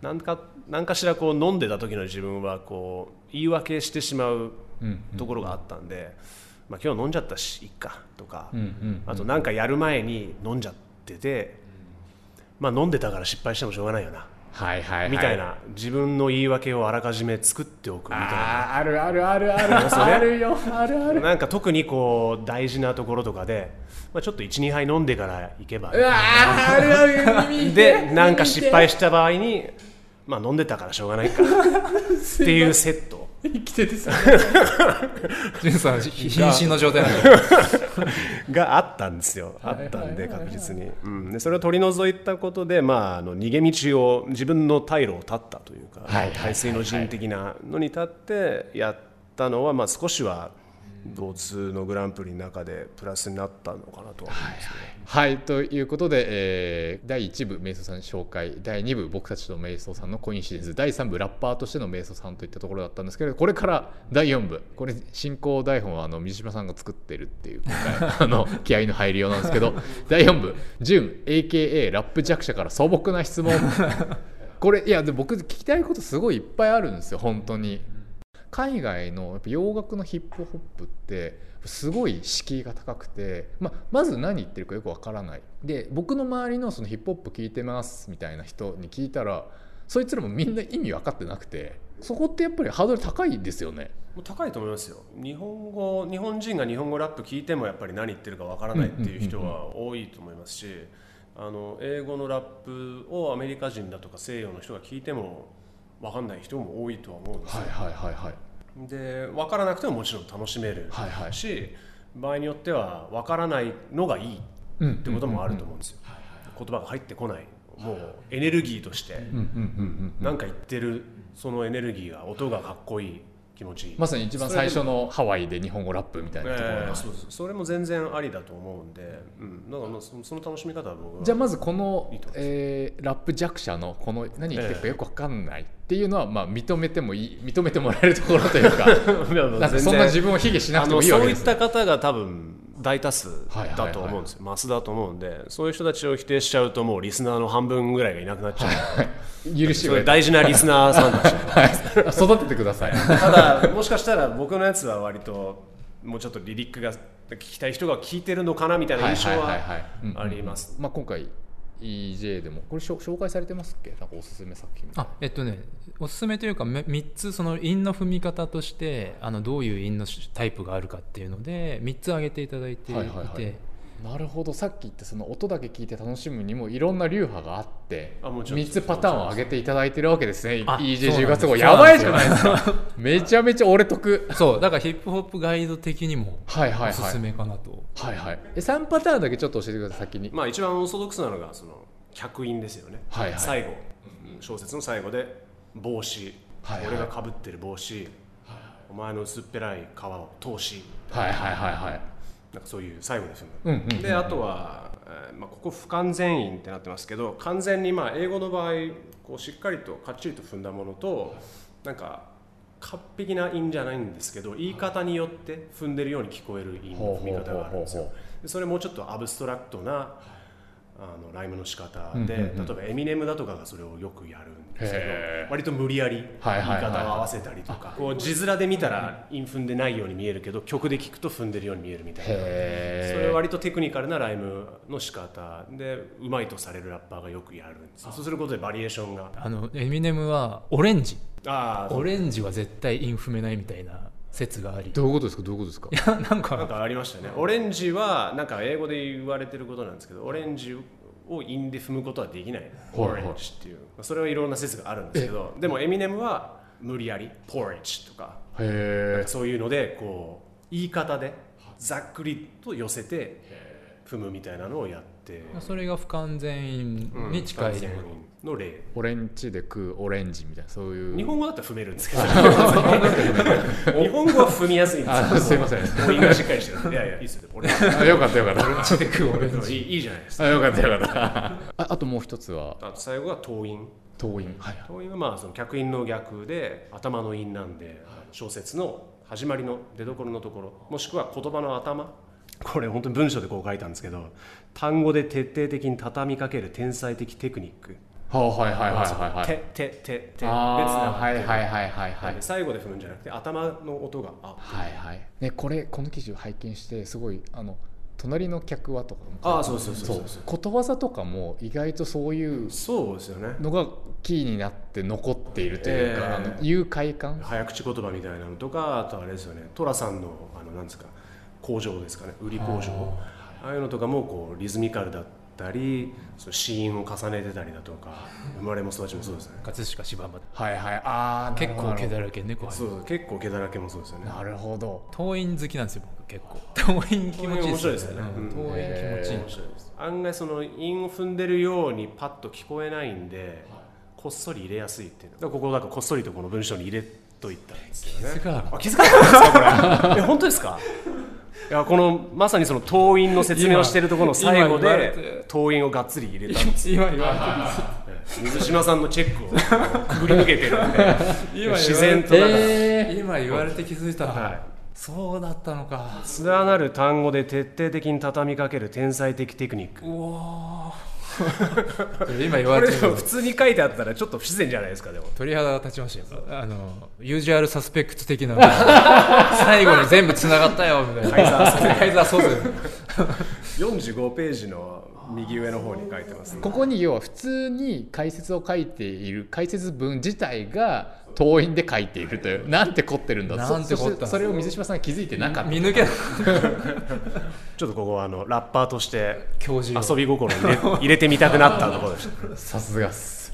なんかなんかしらこう飲んでた時の自分はこう言い訳してしまううんところがあったんで、まあ今日飲んじゃったしいっかとか、うんうん。あとなんかやる前に飲んじゃってて、まあ飲んでたから失敗してもしょうがないよな。はいはいはい。みたいな自分の言い訳をあらかじめ作っておくみたいな。あるあるあるある。あるよ。あるある。なんか特にこう大事なところとかで、まあ、ちょっと12杯飲んでから行けば。うわーあるある でなんか失敗しした場合に、まあ、飲んでたからしょうがないか。っていうセット 生きててさジュンさんひ瀕死の状態なんで があったんですよ。あはいったんで確実に、うん、でそれを取り除いたことで、まあ、あの逃げ道を自分の退路を断ったというかはい排水の陣的なのに立ってやったのは、まあ、少しは同通のグランプリの中でプラスになったのかなとは思いますね。はいということで、えー第1部瞑想さん紹介第2部僕たちと瞑想さんのコインシデンス第3部ラッパーとしての瞑想さんといったところだったんですけどこれから第4部これ進行台本はあの水島さんが作ってるっていうあの気合の入りようなんですけど第4部「ジュン AKA ラップ弱者から素朴な質問」これいやで僕聞きたいことすごいいっぱいあるんですよ本当に。海外のやっぱ洋楽のヒップホップってすごい敷居が高くて、まあ、まず何言ってるかよくわからない。で僕の周りのそのヒップホップ聞いてますみたいな人に聞いたらそいつらもみんな意味分かってなくてそこってやっぱりハードル高いですよね。高いと思いますよ。日本語日本人が日本語ラップ聞いてもやっぱり何言ってるかわからないっていう人は多いと思いますしあの英語のラップをアメリカ人だとか西洋の人が聞いてもわかんない人も多いとは思うんですよ、はいはいはいはい。で分からなくてももちろん楽しめるはいはい。し、場合によっては分からないのがいいうんってこともあると思うんですよ、言葉が入ってこない。もうエネルギーとして。何か言ってるそのエネルギーが音がかっこいい気持ちいい。まさに一番最初のハワイで日本語ラップみたいなところえがーそそれも全然ありだと思うんで、うん、だからまあその楽しみ方は僕はじゃあまずこのいえーラップ弱者のこの何言ってるかよく分かんないっていうのはまあ認めてもいい認めてもらえるところというか。かそんな自分を卑下しなくてもいっいいわけですた方が多分大多数だと思うんですよ、マスだと思うんでそういう人たちを否定しちゃうともうリスナーの半分ぐらいがいなくなっちゃう、許しをそれ大事なリスナーさんたちはい。育ててください。ただもしかしたら僕のやつは割ともうちょっとリリックが聞きたい人が聞いてるのかなみたいな印象はあります、まあ、今回 EJ でも。これ紹介されてますっけ？なんかおすすめ作品。あえっとねおすすめというかめ3つその韻の踏み方としてあのどういう韻のタイプがあるかっていうので3つ挙げていただいていて、はいはいはいなるほど。さっき言ったその音だけ聞いて楽しむにもいろんな流派があってあもちろん3つパターンを上げていただいてるわけですね。あ EJ10 月号やばいじゃないですか。めちゃめちゃ俺得。そうだからヒップホップガイド的にもはいはいはい。おすすめかなと、はいはい。え3パターンだけちょっと教えてください先に。まあ一番オーソドックスなのがその客員ですよね、はいはい。最後。小説の最後で帽子、はいはい。俺がかぶってる帽子、お前の薄っぺらい皮を通しはいはいはいはいなんかそういう最後ですよね、うんうんうんであとは、えーまあ、ここ不完全員ってなってますけど完全にまあ英語の場合こうしっかりとかっちりと踏んだものとなんか完璧な韻じゃないんですけど言い方によって踏んでるように聞こえる韻の踏み方があるんですよ。それもうちょっとアブストラクトなあのライムの仕方で、例えばエミネムだとかがそれをよくやるんですけど割と無理やり言い方を合わせたりとかこう字面で見たら韻踏んでないように見えるけど曲で聞くと踏んでるように見えるみたいな。へそれは割とテクニカルなライムの仕方でうまいとされるラッパーがよくやるんです。そうすることでバリエーションが。あのエミネムはオレンジ。ああオレンジは絶対韻踏めないみたいな説があり。どういうことですか？どういうことですか？いやなんか。なんかありましたね。オレンジはなんか英語で言われてることなんですけどオレンジを韻で踏むことはできない。オレンジっていう。それはいろんな説があるんですけどでもエミネムは無理やり。ポーリッジとかへかそういうのでこう言い方でざっくりと寄せて踏むみたいなのをやってそれが不完全韻に近い、完全の例オレンジで食うオレンジみたいなそういう。日本語だったら踏めるんですけど。日本語は踏みやすいんですすいません。母音がしっかりしてる。いやいやいいですよ。俺。あよかったよかった。いいいいじゃないですか。あよかったよかった。ああともう一つは？あと最後が頭音党員。はい頭音はまあその客音の逆で頭の音なんで小説の始まりの出どころのところもしくは言葉の頭これ本当に文章でこう書いたんですけど単語で徹底的に畳みかける天才的テクニック。はいはいはいはいはい。てててて別あーはいはいいはいはいはい。最後で踏むんじゃなくて頭の音があはいはい。ねこれこの記事を拝見してすごいあの隣の客はとかもあーそうそうそうそうことわざとかも意外とそういうそうですよね。のがキーになって残っているというか、えーあの誘拐感？早口言葉みたいなのとかあとあれですよね。寅さんのあのなんですか工場ですかね売り工場。ああいうのとかもこうリズミカルだったりそう子音を重ねてたりだとか 生まれも育ちもそうですね。葛飾柴又はいはい。ああ結構毛なだらけ猫そう結構毛だらけもそうですよね。なるほど。党員好きなんですよ僕結構。党員気持ちいい面白いですよね。うん。うん。党員気持ちいい。面白いです。案外その韻を踏んでるようにパッと聞こえないんでこっそり入れやすいっていうの。だからここだからこっそりとこの文章に入れといたんですよね。気づかなかっあ気づかなかったんですかこれ。え本当ですか？いやこのまさにその党員の説明をしているところの最後でて。党員をがっつり入れた。んです今言わ水島さんのチェックをくぐり抜けてるんで。れて。自然とだか。ら、え今言われて気づいた、はい。そうだったのか。連なる単語で徹底的に畳みかける天才的テクニック。うわー 今言わこれてれでも普通に書いてあったらちょっと不自然じゃないですかでも。鳥肌が立ちましたよ。あのユージュアルサスペクト的な 最後に全部つながったよみたいな。カイザーソカイザーソズ45ページの右上の方に書いてます、ね、ここに要は普通に解説を書いている解説文自体が党員で書いているという。なんて凝ってるんだ。なんて凝った。それを水島さんが気づいてなかった。見抜け ちょっとここはあのラッパーとして遊び心を入れ入れてみたくなったところでした。さすがっす。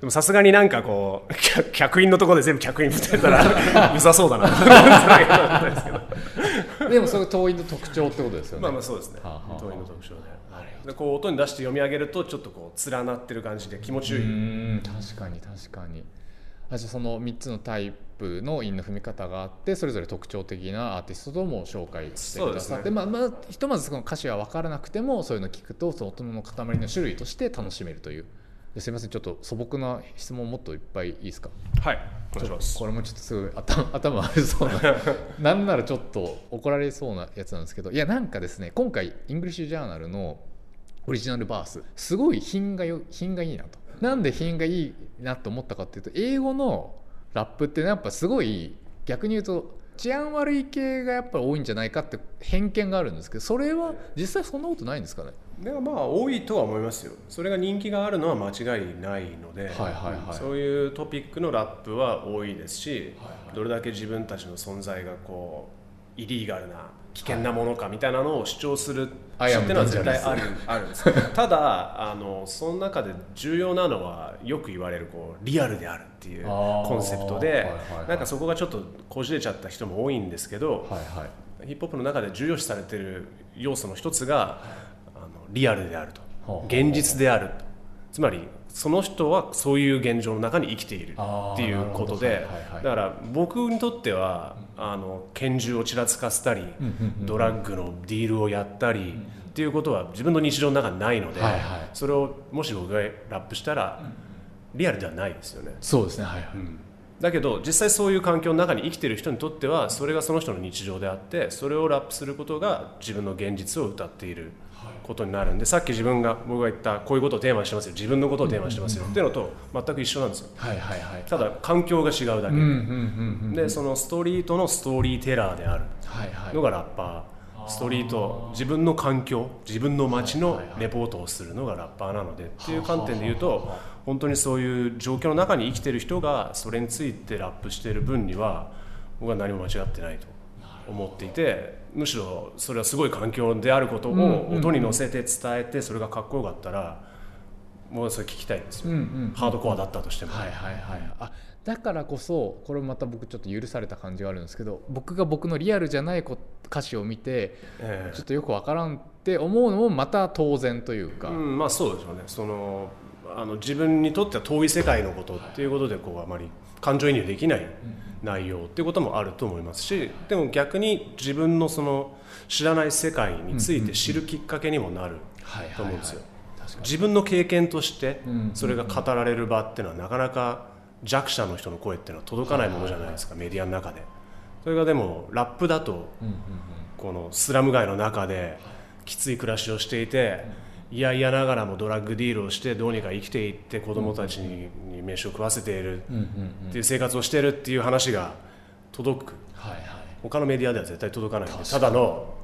でもさすがになんかこう客客員のところで全部客員振ってたら うざそうだな。と思ったんですけどでもそれ党員の特徴ってことですよね。まあまあそうですね。はあはあ当員の特徴で。でこう音に出して読み上げるとちょっとこう連なってる感じで気持ちよい、うーん確かに確かにあじゃあその3つのタイプの韻の踏み方があってそれぞれ特徴的なアーティストとも紹介してくださって、ね。まあまあひとまずその歌詞は分からなくてもそういうのを聞くとその音の塊の種類として楽しめるという。ですみませんちょっと素朴な質問もっといっぱいいいですか？はいお願いします。これもちょっとすごい頭 頭悪そうな。なんならちょっと怒られそうなやつなんですけどいやなんかですね今回イングリッシュジャーナルのオリジナルバースすごい品がよ品がいいなとなんで品がいいなと思ったかっていうと英語のラップってやっぱすごい逆に言うと治安悪い系がやっぱり多いんじゃないかって偏見があるんですけどそれは実際そんなことないんですかね？でもまあ多いとは思いますよ。それが人気があるのは間違いないので、はいはい。はいそういうトピックのラップは多いですし、はいはい。どれだけ自分たちの存在がこうイリーガルな危険なものかみたいなのを主張するはい。人っていうのは絶対あるあるんです ただあのその中で重要なのはよく言われるこうリアルであるっていうコンセプトで、はいはいはい。なんかそこがちょっとこじれちゃった人も多いんですけど、はいはい。ヒップホップの中で重要視されている要素の一つが、あのリアルであると。はあ現実であるつまりその人はそういう現状の中に生きているっていうことでだから僕にとってはあの拳銃をちらつかせたりドラッグのディールをやったりっていうことは自分の日常の中にないのでそれをもし僕がラップしたらリアルではないですよね。そうですねはいはい、だけど実際そういう環境の中に生きてる人にとってはそれがその人の日常であってそれをラップすることが自分の現実を歌っていることになるんでさっき自分が僕が言ったこういうことをテーマにしてますよ。自分のことをテーマにしてますよ。っていうのと全く一緒なんですよ。はいはいはい。ただ環境が違うだけで。そのストリートのストーリーテラーである。はいはい。のがラッパー。ストリート自分の環境自分の街のはいはいはい。レポートをするのがラッパーなので。っていう観点で言うと本当にそういう状況の中に生きてる人がそれについてラップしている分には僕は何も間違ってないと思っていてむしろそれはすごい環境であることを音に乗せて伝えてそれがかっこよかったらもうそれ聞きたいですよ。うんうんハードコアだったとしても。はいはいはい。あだからこそこれまた僕ちょっと許された感じがあるんですけど僕が僕のリアルじゃないこ歌詞を見てええ。ちょっとよくわからんって思うのもまた当然というか、うん、まあそうでしょうね。そのあの自分にとっては遠い世界のことっていうことでこうあまり感情移入できない内容っていうこともあると思いますしでも逆に自分のその知らない世界について知るきっかけにもなるはいと思うんですよ。自分の経験としてうんそれが語られる場っていうのはなかなか弱者の人の声っていうのは届かないものじゃないですかメディアの中で。それがでもラップだとこのスラム街の中できつい暮らしをしていていやいやながらもドラッグディールをしてどうにか生きていって子供たちにに飯を食わせているっていう生活をしているっていう話が届く。はいはい。他のメディアでは絶対届かないただの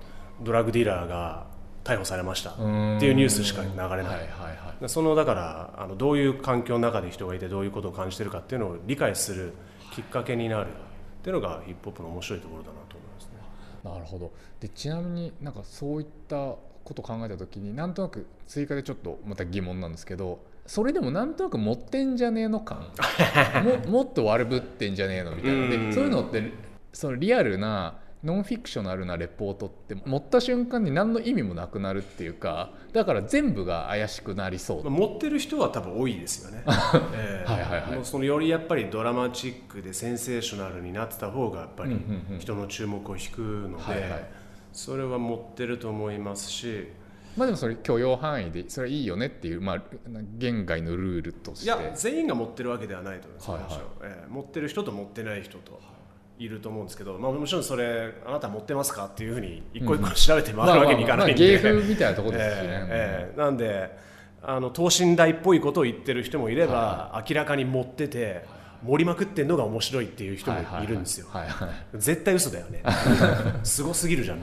ドラッグディーラーが逮捕されましたっていうニュースしか流れない、はいはいはい。そのだからあのどういう環境の中で人がいてどういうことを感じてるかっていうのを理解するきっかけになるっていうのがヒップホップの面白いところだなと思いますね。なるほど。でちなみになんかそういったことを考えた時になんとなく追加でちょっとまた疑問なんですけどそれでもなんとなく持ってんじゃねえの感？ももっと悪ぶってんじゃねえのみたいな。うん。でそういうのってそのリアルなノンフィクショナルなレポートって持った瞬間に何の意味もなくなるっていうかだから全部が怪しくなりそう。まあ持ってる人は多分多いですよね、ええ。はいはいはい。そのよりやっぱりドラマチックでセンセーショナルになってた方がやっぱりうんうんうん。人の注目を引くので、はいはいそれは持ってると思いますし。まあでもそれ許容範囲でそれはいいよねっていう、まあ、言外のルールとして。いや全員が持ってるわけではないと思います、はいはい。持ってる人と持ってない人といると思うんですけど、まあ、もちろんそれあなた持ってますかっていうふうに一個一個調べて回るわけにいかないんで、芸風みたいなところですしね、ええええなんであの等身大っぽいことを言ってる人もいれば、明らかに持ってて盛りまくってんのが面白いっていう人もいるんですよ、絶対嘘だよね。すごすぎるじゃん。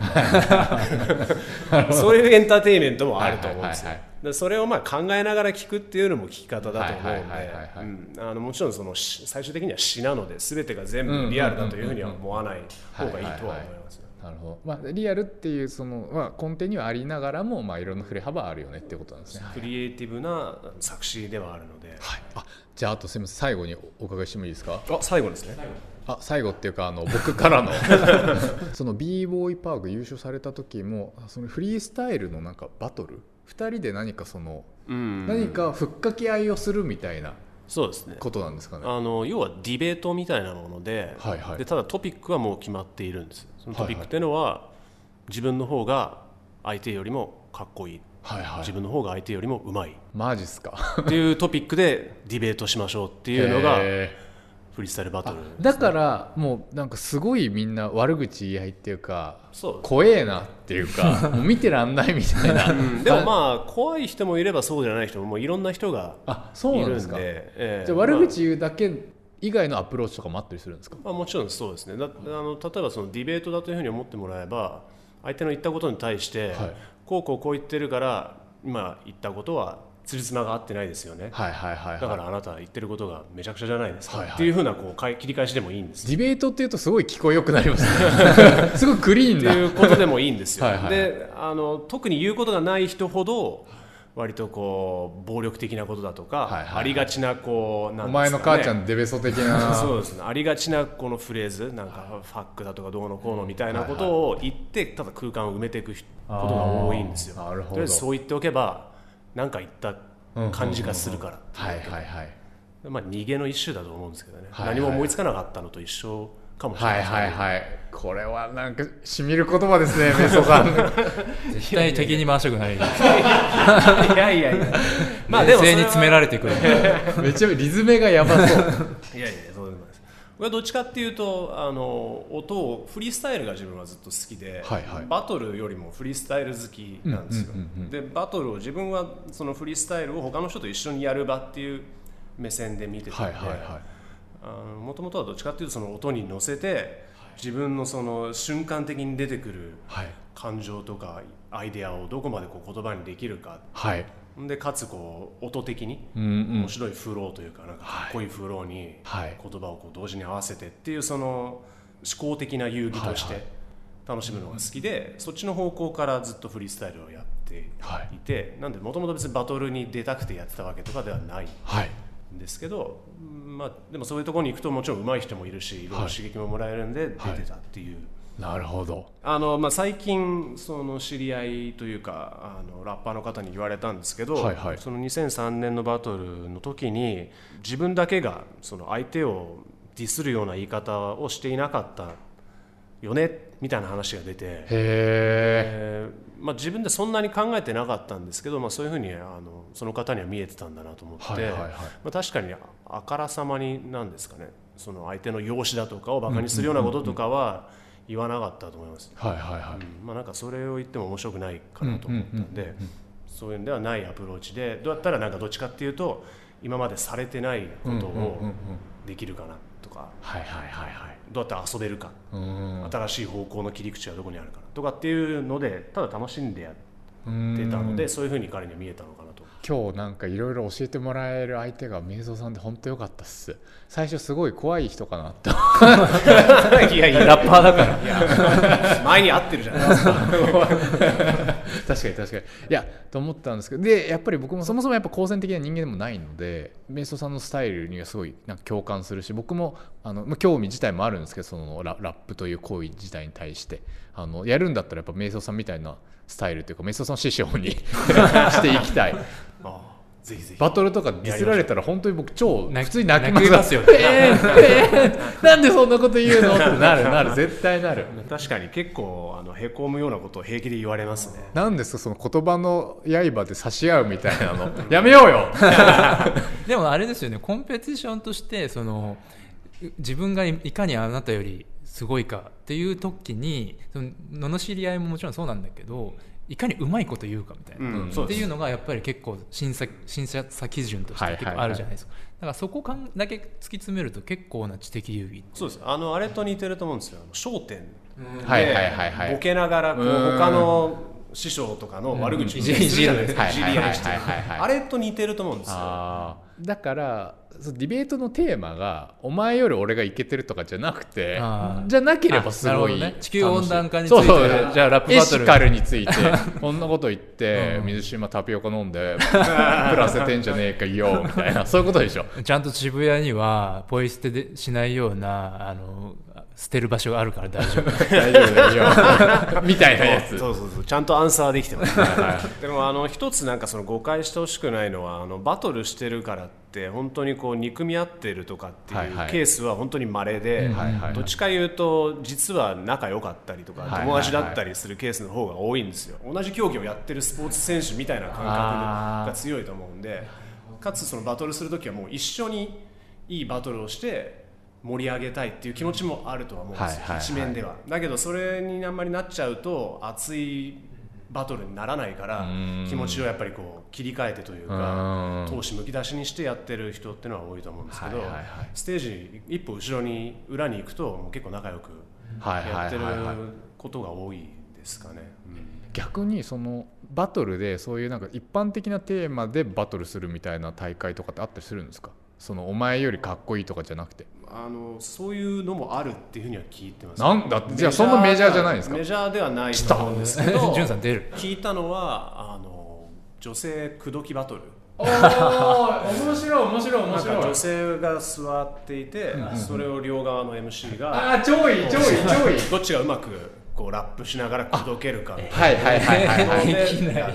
そういうエンターテインメントもあると思うんですよ。それをまあ考えながら聞くっていうのも聞き方だと思うんでもちろんそのし最終的には詩なので全てが全部リアルだというふうには思わない方がいいとは思います。よなるほど、まあ、リアルっていうその、まあ、根底にはありながらも、まあ、いろんな振れ幅あるよねっていうことなんですね。クリエイティブな作詞ではあるので、はい、あじゃああとすみません。最後にお伺いしてもいいですか？あ最後ですね。あ最後っていうかあの僕からの。その b ボーイパーク優勝された時もそのフリースタイルのなんかバトル？2人で何かその、うん。何かふっかけ合いをするみたいなそうですね。ことなんですかね。あの要はディベートみたいなもので,、はいはい。でただトピックはもう決まっているんです。そのトピックっていうのは、自分の方が相手よりもかっこいい。はいはい。自分の方が相手よりもうまい。マジっすか。っていうトピックでディベートしましょうっていうのがへフリースタイルバトルーだからもうなんかすごいみんな悪口言い合いっていうかそう。怖えなっていうか もう見てらんないみたいな、うん。でもまあ怖い人もいればそうじゃない人ももういろんな人があそういるんでなんですかええ。じゃあ悪口言うだけ以外のアプローチとかもあったりするんですか？まあ、もちろんそうですね。だあの例えばそのディベートだというふうに思ってもらえば相手の言ったことに対して、はい。こうこうこう言ってるから今言ったことは辻褄が合ってないですよね、はいはいはい、はい、だからあなた言ってることがめちゃくちゃじゃないですか、はいはい。っていうふうなこうかい切り返しでもいいんですディベートっていうとすごい聞こえよくなりますね。すごいクリーンな。っていうことでもいいんですよ。はいはい。であの特に言うことがない人ほど割とこう暴力的なことだとか、はいはいはい。ありがちなこうなんね。前の母ちゃんデベソ的な。そうですね。ありがちなこのフレーズなんかファックだとかどうのこうのみたいなことを言ってただ空間を埋めていくことが多いんですよ。なるほど。そう言っておけば何か言った感じがするから、はいはいはい。まあ逃げの一種だと思うんですけどね、はいはい。何も思いつかなかったのと一緒かもしれないはいですねはいはい。これはなんかしみる言葉ですね メソさん。絶対敵に回したくない。いやいやいや。まあでも冷静に詰められてくる。めちゃめちゃリズムがやばそう。いやいや僕はどっちかっていうとあの音をフリースタイルが自分はずっと好きで、はいはい。バトルよりもフリースタイル好きなんですよ、うんうんうんうんでバトルを自分はそのフリースタイルを他の人と一緒にやる場っていう目線で見てたはいのでもともとはどっちかっていうとその音に乗せて自分のその瞬間的に出てくるはい。感情とかアイデアをどこまでこう言葉にできるかはいでかつこう音的に面白いフローというかなんかかっこいいフローにはい。言葉をこう同時に合わせてっていうその思考的な遊戯としはいて楽しむのが好きでそっちの方向からずっとフリースタイルをやってはい。いてなんでもともと別にバトルに出たくてやってたわけとかではないはいんですけどまあでもそういうところに行くともちろん上手い人もいるしいろいろ刺激ももらえるんで出てたっていう。なるほど。あのまあ、最近その知り合いというかあのラッパーの方に言われたんですけど、はいはい。その2003年のバトルの時に自分だけがその相手をディスるような言い方をしていなかったよねみたいな話が出て、へええーまあ、自分でそんなに考えてなかったんですけど、まあ、そういうふうにあのその方には見えてたんだなと思って、はいはいはい。まあ、確かにあからさまになんですかね。その相手の容姿だとかをバカにするようなこととかは言わなかったと思います。はいはいはい。うん。まあ、なんかそれを言っても面白くないかなと思ったんでそういうんではないアプローチでどうやったらなんかどっちかっていうと今までされてないことをできるかなとか。はいはいはいはい。どうやって遊べるか。うん。新しい方向の切り口はどこにあるかなとかっていうのでただ楽しんでやってうんたのでそういうふうに彼には見えたのか。今日なんかいろいろ教えてもらえる相手が瞑想さんで本当良かったっす。最初すごい怖い人かなっていやいやラッパーだから。いや前に会ってるじゃないですか。確かに確かに。いやと思ったんですけどでやっぱり僕もそもそもやっぱ好戦的な人間でもないので瞑想さんのスタイルにはすごいなんか共感するし僕もあのまあ興味自体もあるんですけどそのララップという行為自体に対して。あのやるんだったらやっぱ瞑想さんみたいなスタイルというか瞑想さんを師匠に していきたいぜひぜひ。バトルとかディスられたら本当に僕超普通に泣きます。泣きますよね。えーえーなんでそんなこと言うの？ってなるなる。絶対なる。確かに結構あのへこむようなことを平気で言われますね。なんですかその言葉の刃で差し合うみたいなの。やめようよ。でもあれですよね。コンペティションとしてその自分がいいかにあなたよりすごいかっていう時にその罵り合いももちろんそうなんだけどいかにうまいこと言うかみたいな、うん。っていうのがやっぱり結構審査審査査基準として結構あるじゃないですか、だからそこかんだけ突き詰めると結構な知的遊戯そうです。あのあれと似てると思うんですよ。あの焦点ではいはいはいはい。ボケながらこううん。他の師匠とかの悪口をいじり合いしてはいはいはいはいあれと似てると思うんですよだからディベートのテーマがお前より俺がイケてるとかじゃなくてじゃなければすごいね。地球温暖化について。そうそう。じゃあラップバトル。エシカルについてこんなこと言ってうん。水島タピオカ飲んでプラせてんじゃねえかよみたいな。そういうことでしょ。ちゃんと渋谷にはポイ捨てでしないようなあの捨てる場所があるから大丈夫。大丈夫だよ みたいなやつ。そうそうそう。ちゃんとアンサーできてます、でもあの一つなんかその誤解してほしくないのはあのバトルしてるからって本当にこう憎み合ってるとかっていうはいはい。ケースは本当に稀で、はいはいはい。どっちか言うと実は仲良かったりとかはいはいはい。友達だったりするケースの方が多いんですよ。同じ競技をやってるスポーツ選手みたいな感覚が強いと思うんでかつそのバトルする時はもう一緒にいいバトルをして盛り上げたいっていう気持ちもあるとは思うんですよ、一面では。だけどそれにあんまりなっちゃうと熱いバトルにならないからうん。気持ちをやっぱりこう切り替えてといううかん。闘志むき出しにしてやってる人っていうのは多いと思うんですけどステージ一歩後ろに裏に行くともう結構仲良くやってることが多いですかね。うん。逆にそのバトルでそういうなんか一般的なテーマでバトルするみたいな大会とかってあったりするんですか？そのお前よりかっこいいとかじゃなくてあのそういうのもあるっていうふうには聞いてます。なんだってじゃあそんなメジャーじゃないんですか。メジャーではないと思うんですけど ジュンさん出る。聞いたのはあの女性口説きバトル。おお面白い面白い面なんか女性が座っていて、それを両側の MC がああ超いい超いい超いいどっちがうまくこうラップしながら口説けるかみはいはいはいはいはい。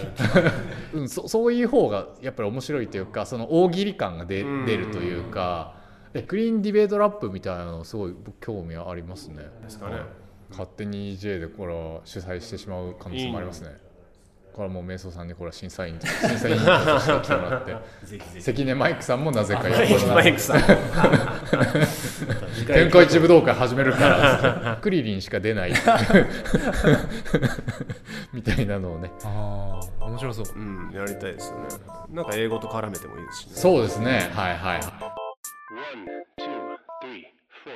うん、そそういう方がやっぱり面白いというかその大喜利感が出うん。出るというか。えクリーンディベートラップみたいなのすごい僕興味ありますね。ですかね。勝手に J でこれは主催してしまう可能性もありますね。これはもう瞑想さんにこれは審査員と 審査員として来てもらって。ぜひぜひ。関根マイクさんもなぜかマイクマイクさん。天下一武道会始めるから クリリンしか出ない。みたいなのをね。ああ面白そう。うんやりたいですよね。なんか英語と絡めてもいいですしね。そうですね。はいはい One, two, three, four.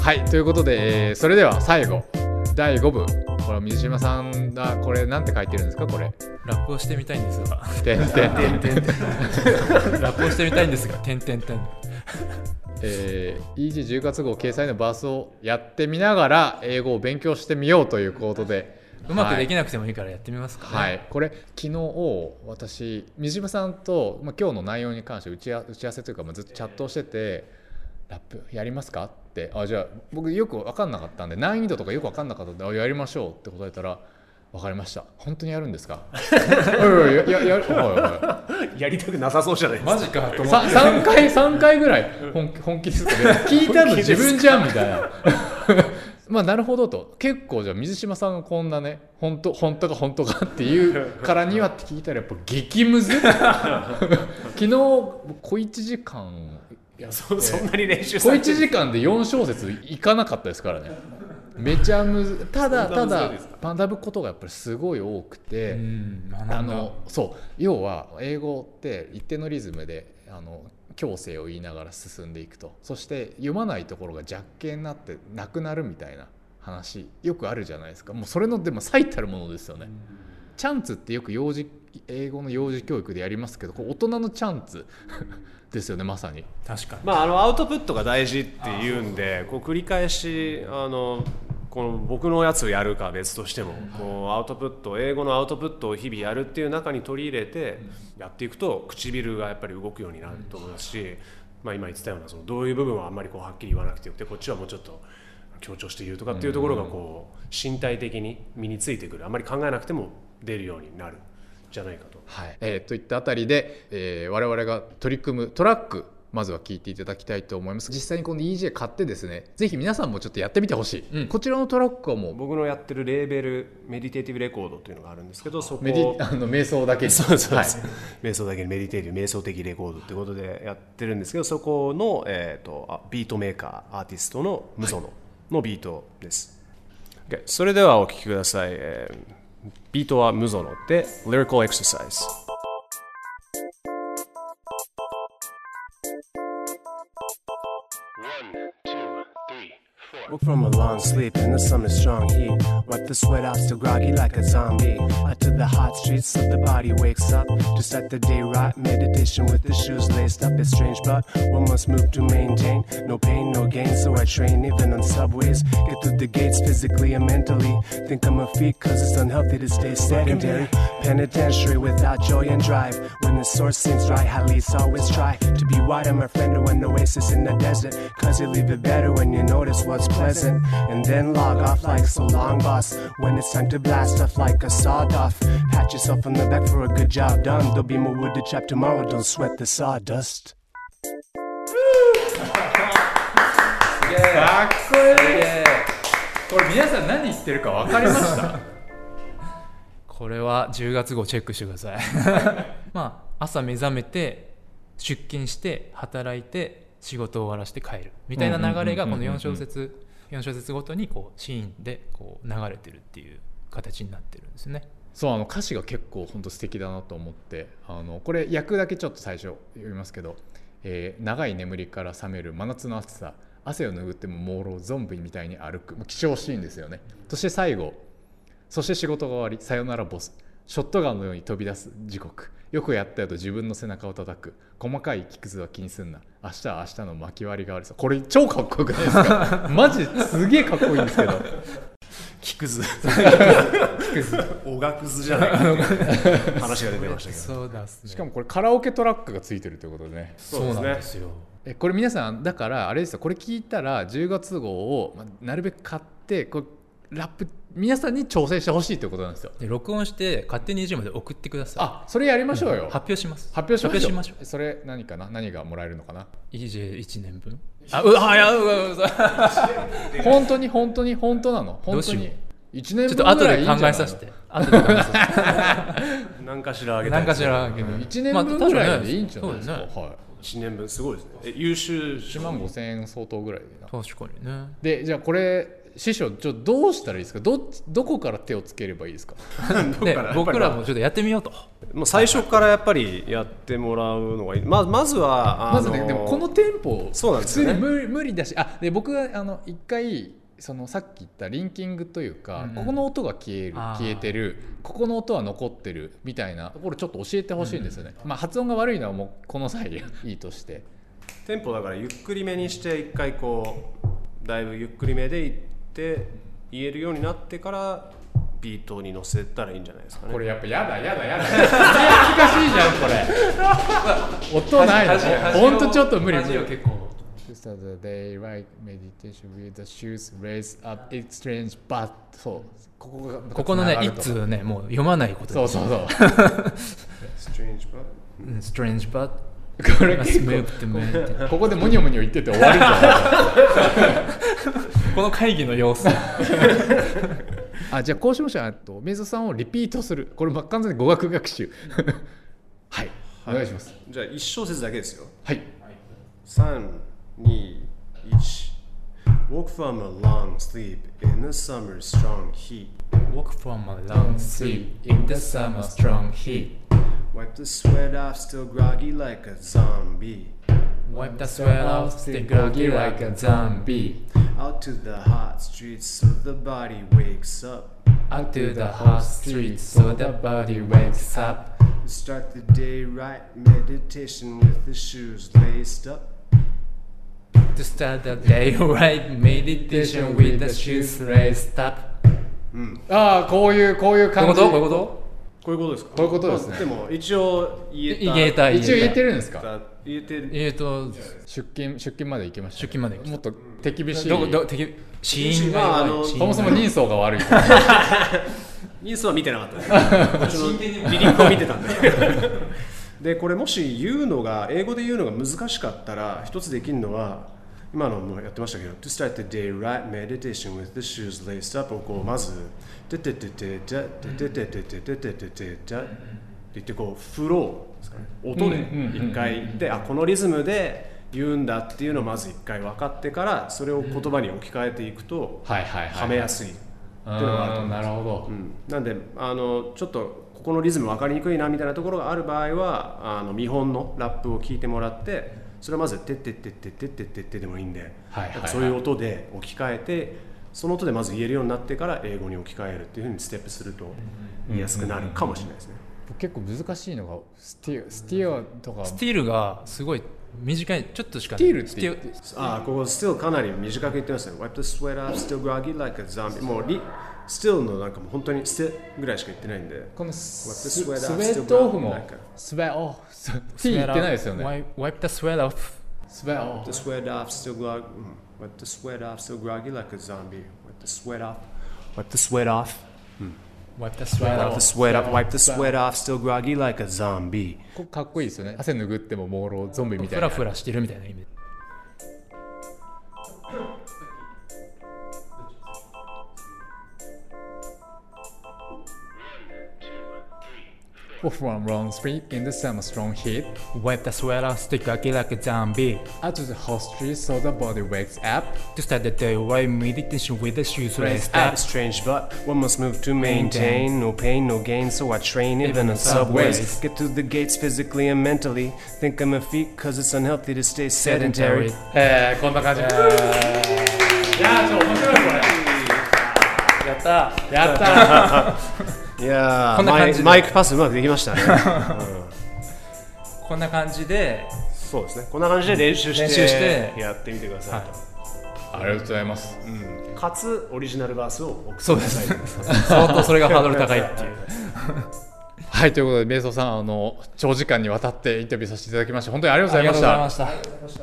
はいということで、えーそれでは最後第5部これ水島さんがこれなんて書いてるんですかこれラップをしてみたいんですが。てんてんてんてんラップをしてみたいんですが点点点えー、EG10 月号掲載のバースをやってみながら英語を勉強してみようということで。うまくできいなくてもいいからやってみますかね、はい、これ昨日私水島さんと、まあ、今日の内容に関して打ちあ打ち合わせというか、まあ、ずっとチャットをしてて「ラップやりますか?」って。あじゃあ僕よく分かんなかったんで難易度とかよく分かんなかったんであやりましょうって答えたら「分かりました。本当にやるんですか? おいおい」やややりたくなさそうじゃないですか。マジか。と思さ3回三回ぐらい本気 本気ですか？ね聞いたの自分じゃんみたいな。まあなるほどと。結構じゃあ水島さんがこんなね本当本当か本当かっていうからにはって聞いたらやっぱ激ムズ。昨日小1時間。やってそそんなに練習小1されてる。時間で4小節いかなかったですからねめちゃむずただただ学ぶことがやっぱりすごい多くて、あのそう要は英語って一定のリズムであの強制を言いながら進んでいくと。そして読まないところが弱形になってなくなるみたいな話よくあるじゃないですか。もうそれのでも最たるものですよね。チャンツってよく幼児英語の幼児教育でやりますけどこう大人のチャンツですよねまさに。確かに、まあ、あのアウトプットが大事っていうんでこう繰り返しあのこの僕のやつをやるかは別としてもこうアウトプット英語のアウトプットを日々やるっていう中に取り入れてやっていくと唇がやっぱり動くようになると思いますし、まあ、今言ってたようなそのどういう部分はあんまりこうはっきり言わなくてよくてこっちはもうちょっと強調して言うとかっていうところがこう身体的に身についてくる。あんまり考えなくても出るようになる。んじゃないかと。はい。えーといったあたりで、えー我々が取り組むトラックまずは聞いていただきたいと思います。実際にこの EJ 買ってですねぜひ皆さんもちょっとやってみてほしい、うん。こちらのトラックはもう僕のやってるレーベルメディテーティブレコードというのがあるんですけどそこメディあの瞑想だけに。そうそうはい。瞑想だけにメディテーティブ瞑想的レコードってことでやってるんですけどそこの、えー、とあビートメーカーアーティストのムゾノのビートです、OK それではお聴きください、えービートはムゾノで Lyrical Exercise Woke from a long sleep in the summer strong heat. Wipe the sweat off, still groggy like a zombie. Out to the hot streets, so the body wakes up. To start the day right, meditation with the shoes laced up. It's strange, but one must move to maintain. No pain, no gain, so I train even on subways. Get through the gates physically and mentally. Think on my feet, cause it's unhealthy to stay sedentary. Penitentiary without joy and drive. When the source seems dry, at least always try to be wider, my friend, or an oasis in the desert. Cause you leave it better when you notice what's pleasant. And then log off like so long, boss. When it's time to blast off like a sawed off. Pat yourself on the back for a good job done. There'll be more wood to chop tomorrow, don't sweat the sawdust. かこれ皆さん何言ってるか分かりましたこれは10月号チェックしてくださいまあ朝目覚めて出勤して働いて仕事を終わらせて帰るみたいな流れがこの4小節4小節ごとにこうシーンでこう流れてるっていう形になってるんですね。そうあの歌詞が結構本当素敵だなと思ってあのこれ訳だけちょっと最初読みますけど、えー長い眠りから覚める真夏の暑さ汗を拭っても朦朧ゾンビみたいに歩くもう貴重シーンですよね。そして最後そして仕事が終わりさよならボスショットガンのように飛び出す時刻よくやったよと自分の背中を叩く。細かい木くずは気にすんな。明日は明日の巻き割りがあるさ。これ超かっこよくないですか？マジですげえかっこいいんですけど。木くず。おがくず。じゃない。話が出てましたけど。そうだね。しかもこれカラオケトラックがついてるということで。ねそうですねなんですよ。えこれ皆さんだからあれですよ。これ聞いたら10月号をまあなるべく買ってこれラップ皆さんに挑戦してほしいということなんですよ。で録音して勝手に20まで送ってください。あそれやりましょうよ、発表します。発表しましょう。それ何かな？何がもらえるのかな？EJ1 年分？あうわいやうわうわ。本当に本当に本当なの？本当にどうしよ1年ちょっと分ぐら後で考いいいんじゃないえさせて後で考えさ何かしらあせて。げたい何かしらあげる1年分ぐらいでいいんじゃないそうですねですか、はい。1年分すごいですね。え優秀1万5000円相当ぐらいでな。確かにね。でじゃあこれ師匠ちょどうしたらいいですか？どどこから手をつければいいですか？でから？僕らもちょっとやってみようと。もう最初からやっぱりやってもらうのがいい。ままずはあのまずねでもこのテンポそうなんですよね。普通に無無理だしあで僕があの一回そのさっき言ったリンキングというか、うんここの音が消える消えてるここの音は残ってるみたいなところちょっと教えてほしいんですよね、まあ発音が悪いのはもうこの際いいとして。テンポだからゆっくりめにして一回こうだいぶゆっくりめでいって言えるようになってからビートに乗せたらいいんじゃないですかね。これやっぱやだやだやだ。恥ずかしいじゃんこれ。音ないの？ほんとちょっと無理無理。結構。To start the day right? Meditation with the shoes raised up. But そう。ここがここのね一通ねもう読まないことそうそうそう。Strange but うん strange but これ結構ここでモニョモニョ言ってて終わるんじゃないこの会議の様子。あじゃあこうしましょうあとメイゾさんをリピートする。これま完全に語学学習。はい。お願いします。じゃあ1小節だけですよ。はい。3、2、1 Woke from a long sleep in the summer strong heat. Walk from a long sleep in the summer strong heat Wipe the sweat off, still groggy like a zombie wipe the sweat off stay groggy like a zombie Out to the hot streets so the body wakes up out to the hot streets so the body wakes up Start the day right, meditation with the shoes laced up to start the day right meditation with the shoes raised up ああこういうこういうこういう感じことこういうこ こういうことですか？こういうことですね。まあでも一応言えた。言えた一応言ってるんですか？言えてる。とえっと出勤出勤まで行きました。出勤まで行きまもっと手厳しい。どこど敵死因がまああの弱い。そもそも人相が悪い。ニュースは見てなかったです。こっちのリリックを見てたんで。でこれもし言うのが英語で言うのが難しかったら一つできるのは今のもやってましたけど To start the day right meditation with the shoes laced up をこうまずててててててててててててててって言ってこうフロー音で一回であこのリズムで言うんだっていうのをまず一回分かってからそれを言葉に置き換えていくとはめやすいっていうのがあると思いますなるほど、うん、なんであのちょっとここのリズム分かりにくいなみたいなところがある場合はあの見本のラップを聞いてもらってそれをまず「てってってってってってってって」でもいいんで、はいはいはいなんかそういう音で置き換えてその音でまず言えるようになってから英語に置き換えるっていうふうにステップすると言いやすくなるかもしれないですね。結構難しいのがスティスティアとかスティールがすごい短いちょっとしかスティールって言ってああここ still かなり短く言ってますね。Wipe the sweat off, still groggy like a zombie. もうリ still のなんかもう本当に still ぐらいしか言ってないんで。このス sweat ス off ウェットオフも brown like a- スウェットオフ T 言ってないですよね wipe, the sweat off スウェットオ Wipe フ the sweat off, still grog. mm. Wipe the sweat off, still groggy like a zombie. Wipe the sweat off. Wipe the sweat off. wipe the sweat Wipe the off sweat off. Wipe the sweat off, still groggy like a zombie. こかっこいいですよね汗拭っても朦朧ゾンビみたいなフラフラしてるみたいな意味 Off one long street in the summer strong heat Wipe the sweat off, stick out like a zombie. Out to the hot street so the body wakes up To start the day right meditation with the shoes raised Ah, up. strange, but one must move to maintain. No pain, no gain, so I train even on subways. subways. Get to the gates physically and mentally. Think on my feet, cause it's unhealthy to stay sedentary. えー、こんな感じいやーちょっと面白いこれやったやったー いやーこんな感じでマイマイクパスうまくできましたね。こんな感じで、そうですね。こんな感じで練習して練習してやってみてくださいと。ありがとうございますかつオリジナルバースを送ってそうです。相当それがハードル高いっていう。はいということで瞑想さんあの長時間にわたってインタビューさせていただきまして本当にありがとうございました。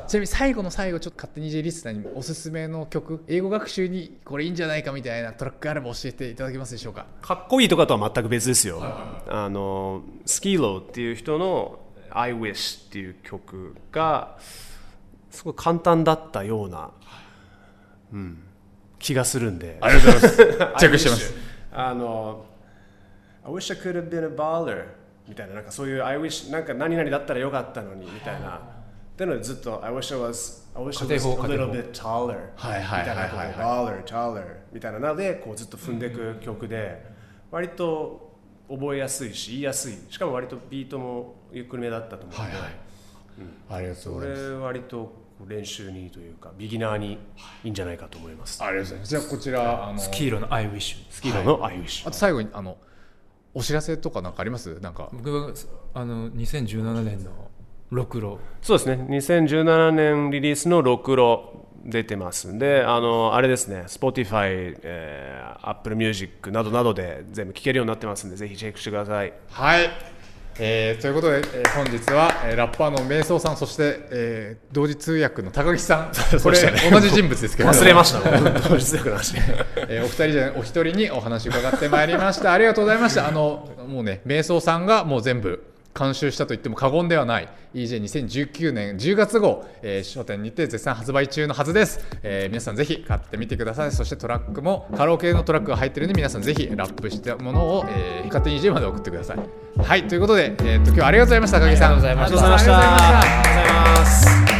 ちなみに最後の最後ちょっと勝手に J リスナーにおすすめの曲英語学習にこれいいんじゃないかみたいなトラックがあれば教えていただけますでしょうか？かっこいいとかとは全く別ですよ。あのスキーローっていう人の「I Wish」っていう曲がすごい簡単だったような、うん、気がするんで。ありがとうございますチェックしてます あの I wish I could have been a baller みたいななんかそういう I wish なんか何々だったらよかったのにみたいな。っていうのでずっと I wish I was I wish I 家 was 庭 a 法。little bit taller はいはいはいはい。はいみたいな baller taller みたいなのでこうずっと踏んでいく曲で割と覚えやすいし言いやすい。しかも割とビートもゆっくりめだったと思うので、ありがとうこございます。れ割と練習にというかビギナーにいいんじゃないかと思います。ありがとうございます。じゃあこちらあのスキーロの I wish。スキーロの I wish あと最後にあのお知らせとかなんかあります？なんか。僕はあの2017年のロクロそうですね。2017年リリースの「ろくろ」出てます。んであのあれですね。Spotify、えー、Apple Music などなどで全部聴けるようになってますんでぜひチェックしてください。はい、えーということで、えー本日は、えーラッパーの瞑想さんそして、えー同時通訳の高木さん。これ、同じ人物ですけど。忘れました 同時通訳の話。えーお二人じゃお一人にお話伺ってまいりました。ありがとうございました。あのもうね瞑想さんがもう全部監修したと言っても過言ではない。EJ2019 年10月号、えー書店にて絶賛発売中のはずです、えー皆さんぜひ買ってみてください。そしてトラックもカラオケのトラックが入ってるんで皆さんぜひラップしたものを、えー勝手に EJ まで送ってください。はいということで、えー、と今日はありがとうございました高木さん。ありがとうございました。ありがとうございました